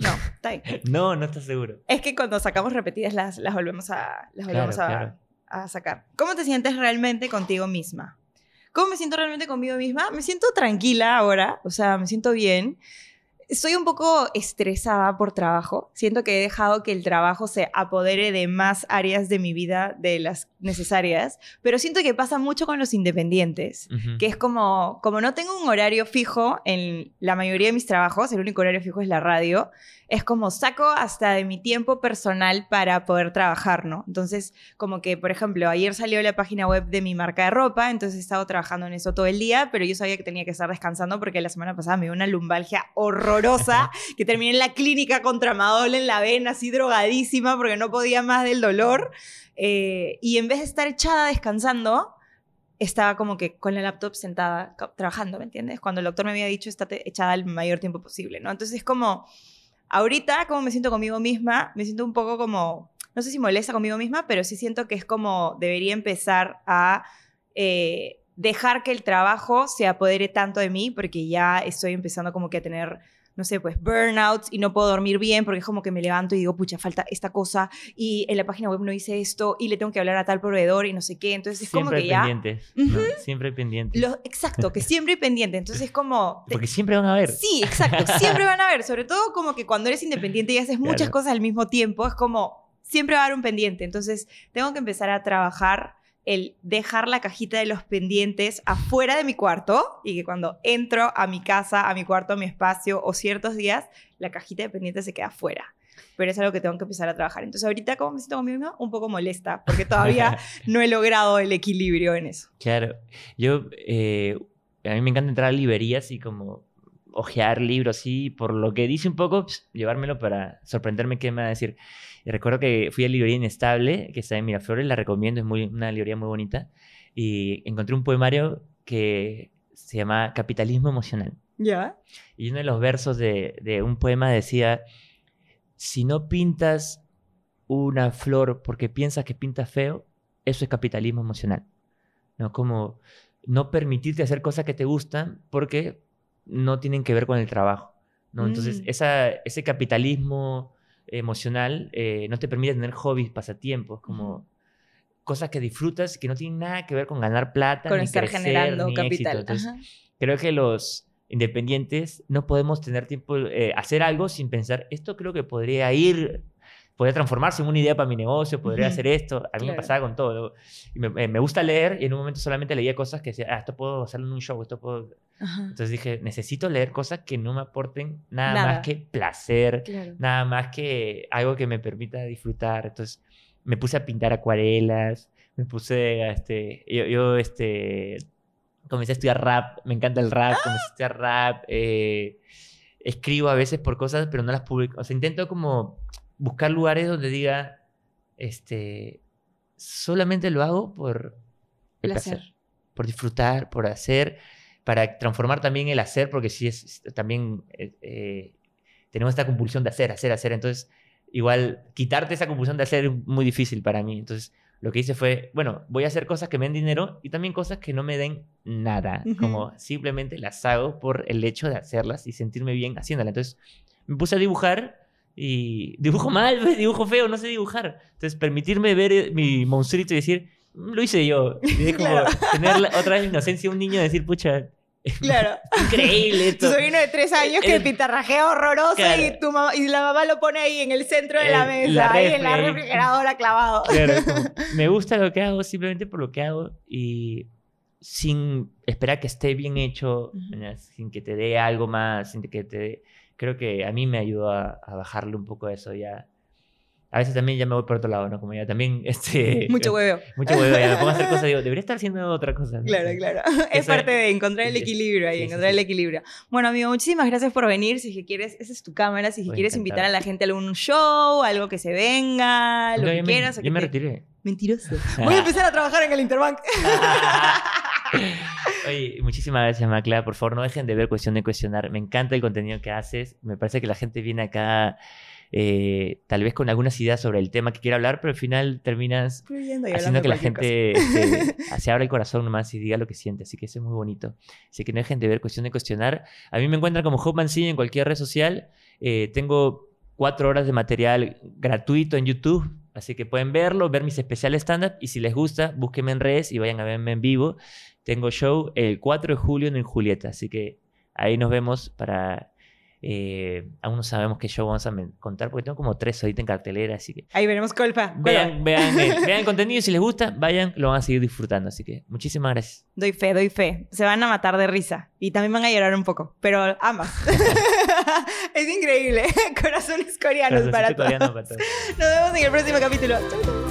No, está ahí. no, no estás seguro. Es que cuando sacamos repetidas las, las volvemos, a, las volvemos a, a, sacar. ¿Cómo te sientes realmente contigo misma? ¿Cómo me siento realmente conmigo misma? Me siento tranquila ahora, o sea, me siento bien estoy un poco estresada por trabajo. Siento que he dejado que el trabajo se apodere de más áreas de mi vida de las necesarias, pero siento que pasa mucho con los independientes, que es como, como no tengo un horario fijo en la mayoría de mis trabajos, el único horario fijo es la radio, es como saco hasta de mi tiempo personal para poder trabajar, ¿no? Entonces, como que, por ejemplo, ayer salió la página web de mi marca de ropa, entonces he estado trabajando en eso todo el día, pero yo sabía que tenía que estar descansando porque la semana pasada me dio una lumbalgia horrorosa, que terminé en la clínica contra Madol en la vena, así drogadísima porque no podía más del dolor. Eh, y en vez de estar echada descansando, estaba como que con la laptop sentada trabajando, ¿me entiendes? Cuando el doctor me había dicho, estate echada el mayor tiempo posible, ¿no? Entonces es como Ahorita, como me siento conmigo misma, me siento un poco como, no sé si molesta conmigo misma, pero sí siento que es como debería empezar a eh, dejar que el trabajo se apodere tanto de mí, porque ya estoy empezando como que a tener no sé, pues burnouts y no puedo dormir bien porque es como que me levanto y digo, pucha, falta esta cosa y en la página web no hice esto y le tengo que hablar a tal proveedor y no sé qué. Entonces es como que ya... Pendientes. siempre pendientes. exacto, que siempre hay pendiente. Entonces es como... Porque siempre van a ver. Sí, exacto, siempre van a ver. Sobre todo como que cuando eres independiente y haces muchas cosas al mismo tiempo, es como siempre va a haber un pendiente. Entonces tengo que empezar a trabajar el dejar la cajita de los pendientes afuera de mi cuarto y que cuando entro a mi casa, a mi cuarto, a mi espacio o ciertos días, la cajita de pendientes se queda afuera. Pero es algo que tengo que empezar a trabajar. Entonces ahorita, ¿cómo me siento conmigo misma? Un poco molesta porque todavía no he logrado el equilibrio en eso. Claro. Yo, eh, a mí me encanta entrar a librerías y como ojear libros y por lo que dice un poco, llevármelo para sorprenderme qué me va a decir. Y recuerdo que fui a librería Inestable, que está en Miraflores, la recomiendo, es muy, una librería muy bonita, y encontré un poemario que se llama Capitalismo Emocional. ¿Ya? Y uno de los versos de, de un poema decía, si no pintas una flor porque piensas que pinta feo, eso es capitalismo emocional. ¿no? Como no permitirte hacer cosas que te gustan porque no tienen que ver con el trabajo. ¿no? Entonces, mm. esa, ese capitalismo emocional eh, no te permite tener hobbies, pasatiempos, como cosas que disfrutas que no tienen nada que ver con ganar plata, con ni estar generando capital. Entonces, creo que los independientes no podemos tener tiempo, eh, hacer algo sin pensar, esto creo que podría ir podría transformarse en una idea para mi negocio, podría Ujú. hacer esto. A mí me Claro. pasaba con todo. Y me, me- me gusta leer y en un momento solamente leía cosas que decía, ah, esto puedo hacerlo en un show, esto puedo... Ajá. Entonces dije, necesito leer cosas que no me aporten nada, Nada. más que placer, Claro. nada más que algo que me permita disfrutar. Entonces me puse a pintar acuarelas, me puse a, este, yo, yo, este, comencé a estudiar rap, me encanta el rap, comencé a estudiar rap, eh, escribo a veces por cosas, pero no las publico. O sea, intento como buscar lugares donde diga, este, solamente lo hago por el Placer. placer, por disfrutar, por hacer, para transformar también el hacer, porque sí es, también eh, eh, tenemos esta compulsión de hacer, hacer, hacer. Entonces, igual, quitarte esa compulsión de hacer es muy difícil para mí. Entonces, lo que hice fue, bueno, voy a hacer cosas que me den dinero y también cosas que no me den nada. Como simplemente las hago por el hecho de hacerlas y sentirme bien haciéndolas. Entonces, me puse a dibujar y dibujo mal, dibujo feo, no sé dibujar. Entonces, permitirme ver eh, mi monstruito y decir, "Mm, lo hice yo. Y es como Claro. tener la- otra vez la inocencia un niño y decir, pucha, Claro. increíble Tu esto. sobrino de tres años que El- pintarrajea horroroso Claro. y, tu mamá, y la mamá lo pone ahí en el centro de la mesa, la ahí en la refri. refrigeradora clavado. Claro, como, me gusta lo que hago simplemente por lo que hago y sin esperar que esté bien hecho, sin que te dé algo más, sin que te dé- Creo que a mí me ayudó a, a bajarle un poco eso ya. A veces también ya me voy por otro lado, ¿no? Como ya también, este... Mucho huevo. Mucho huevo, ya me pongo a hacer cosas digo, debería estar haciendo otra cosa. ¿no? Claro, Sí. claro. Es Eso- parte de encontrar el sí, equilibrio ahí, sí, sí, encontrar el sí. equilibrio. Bueno, amigo, muchísimas gracias por venir. Si es que quieres, esa es tu cámara. Si es que quieres invitar a la gente a algún show, algo que se venga, lo que me- quieras. o ya que me te- retiré. Mentiroso. Voy a empezar a trabajar en el Interbank. Oye, muchísimas gracias, Macla. Por favor, no dejen de ver Cuestión de Cuestionar. Me encanta el contenido que haces. Me parece que la gente viene acá eh, tal vez con algunas ideas sobre el tema que quiere hablar, pero al final terminas haciendo que la gente se abra el corazón nomás y diga lo que siente. Así que eso es muy bonito. Así que no dejen de ver Cuestión de Cuestionar. A mí me encuentran como Hope Mancini en cualquier red social. Eh, tengo cuatro horas de material gratuito en YouTube. Así que pueden verlo, ver mis especiales stand-up. Y si les gusta, búsquenme en redes y vayan a verme en vivo. Tengo show el 4 de julio en Julieta. Así que ahí nos vemos para... eh, aún no sabemos qué show vamos a contar porque tengo como tres ahorita en cartelera. Así que Ahí veremos colpa. Vean, vean, el, vean el contenido y si les gusta, vayan, lo van a seguir disfrutando. Así que muchísimas gracias. Doy fe, doy fe. Se van a matar de risa. Y también van a llorar un poco. Pero ambas. es increíble. Corazones coreanos para todos. coreano para todos. Nos vemos en el próximo capítulo. Chau, chau.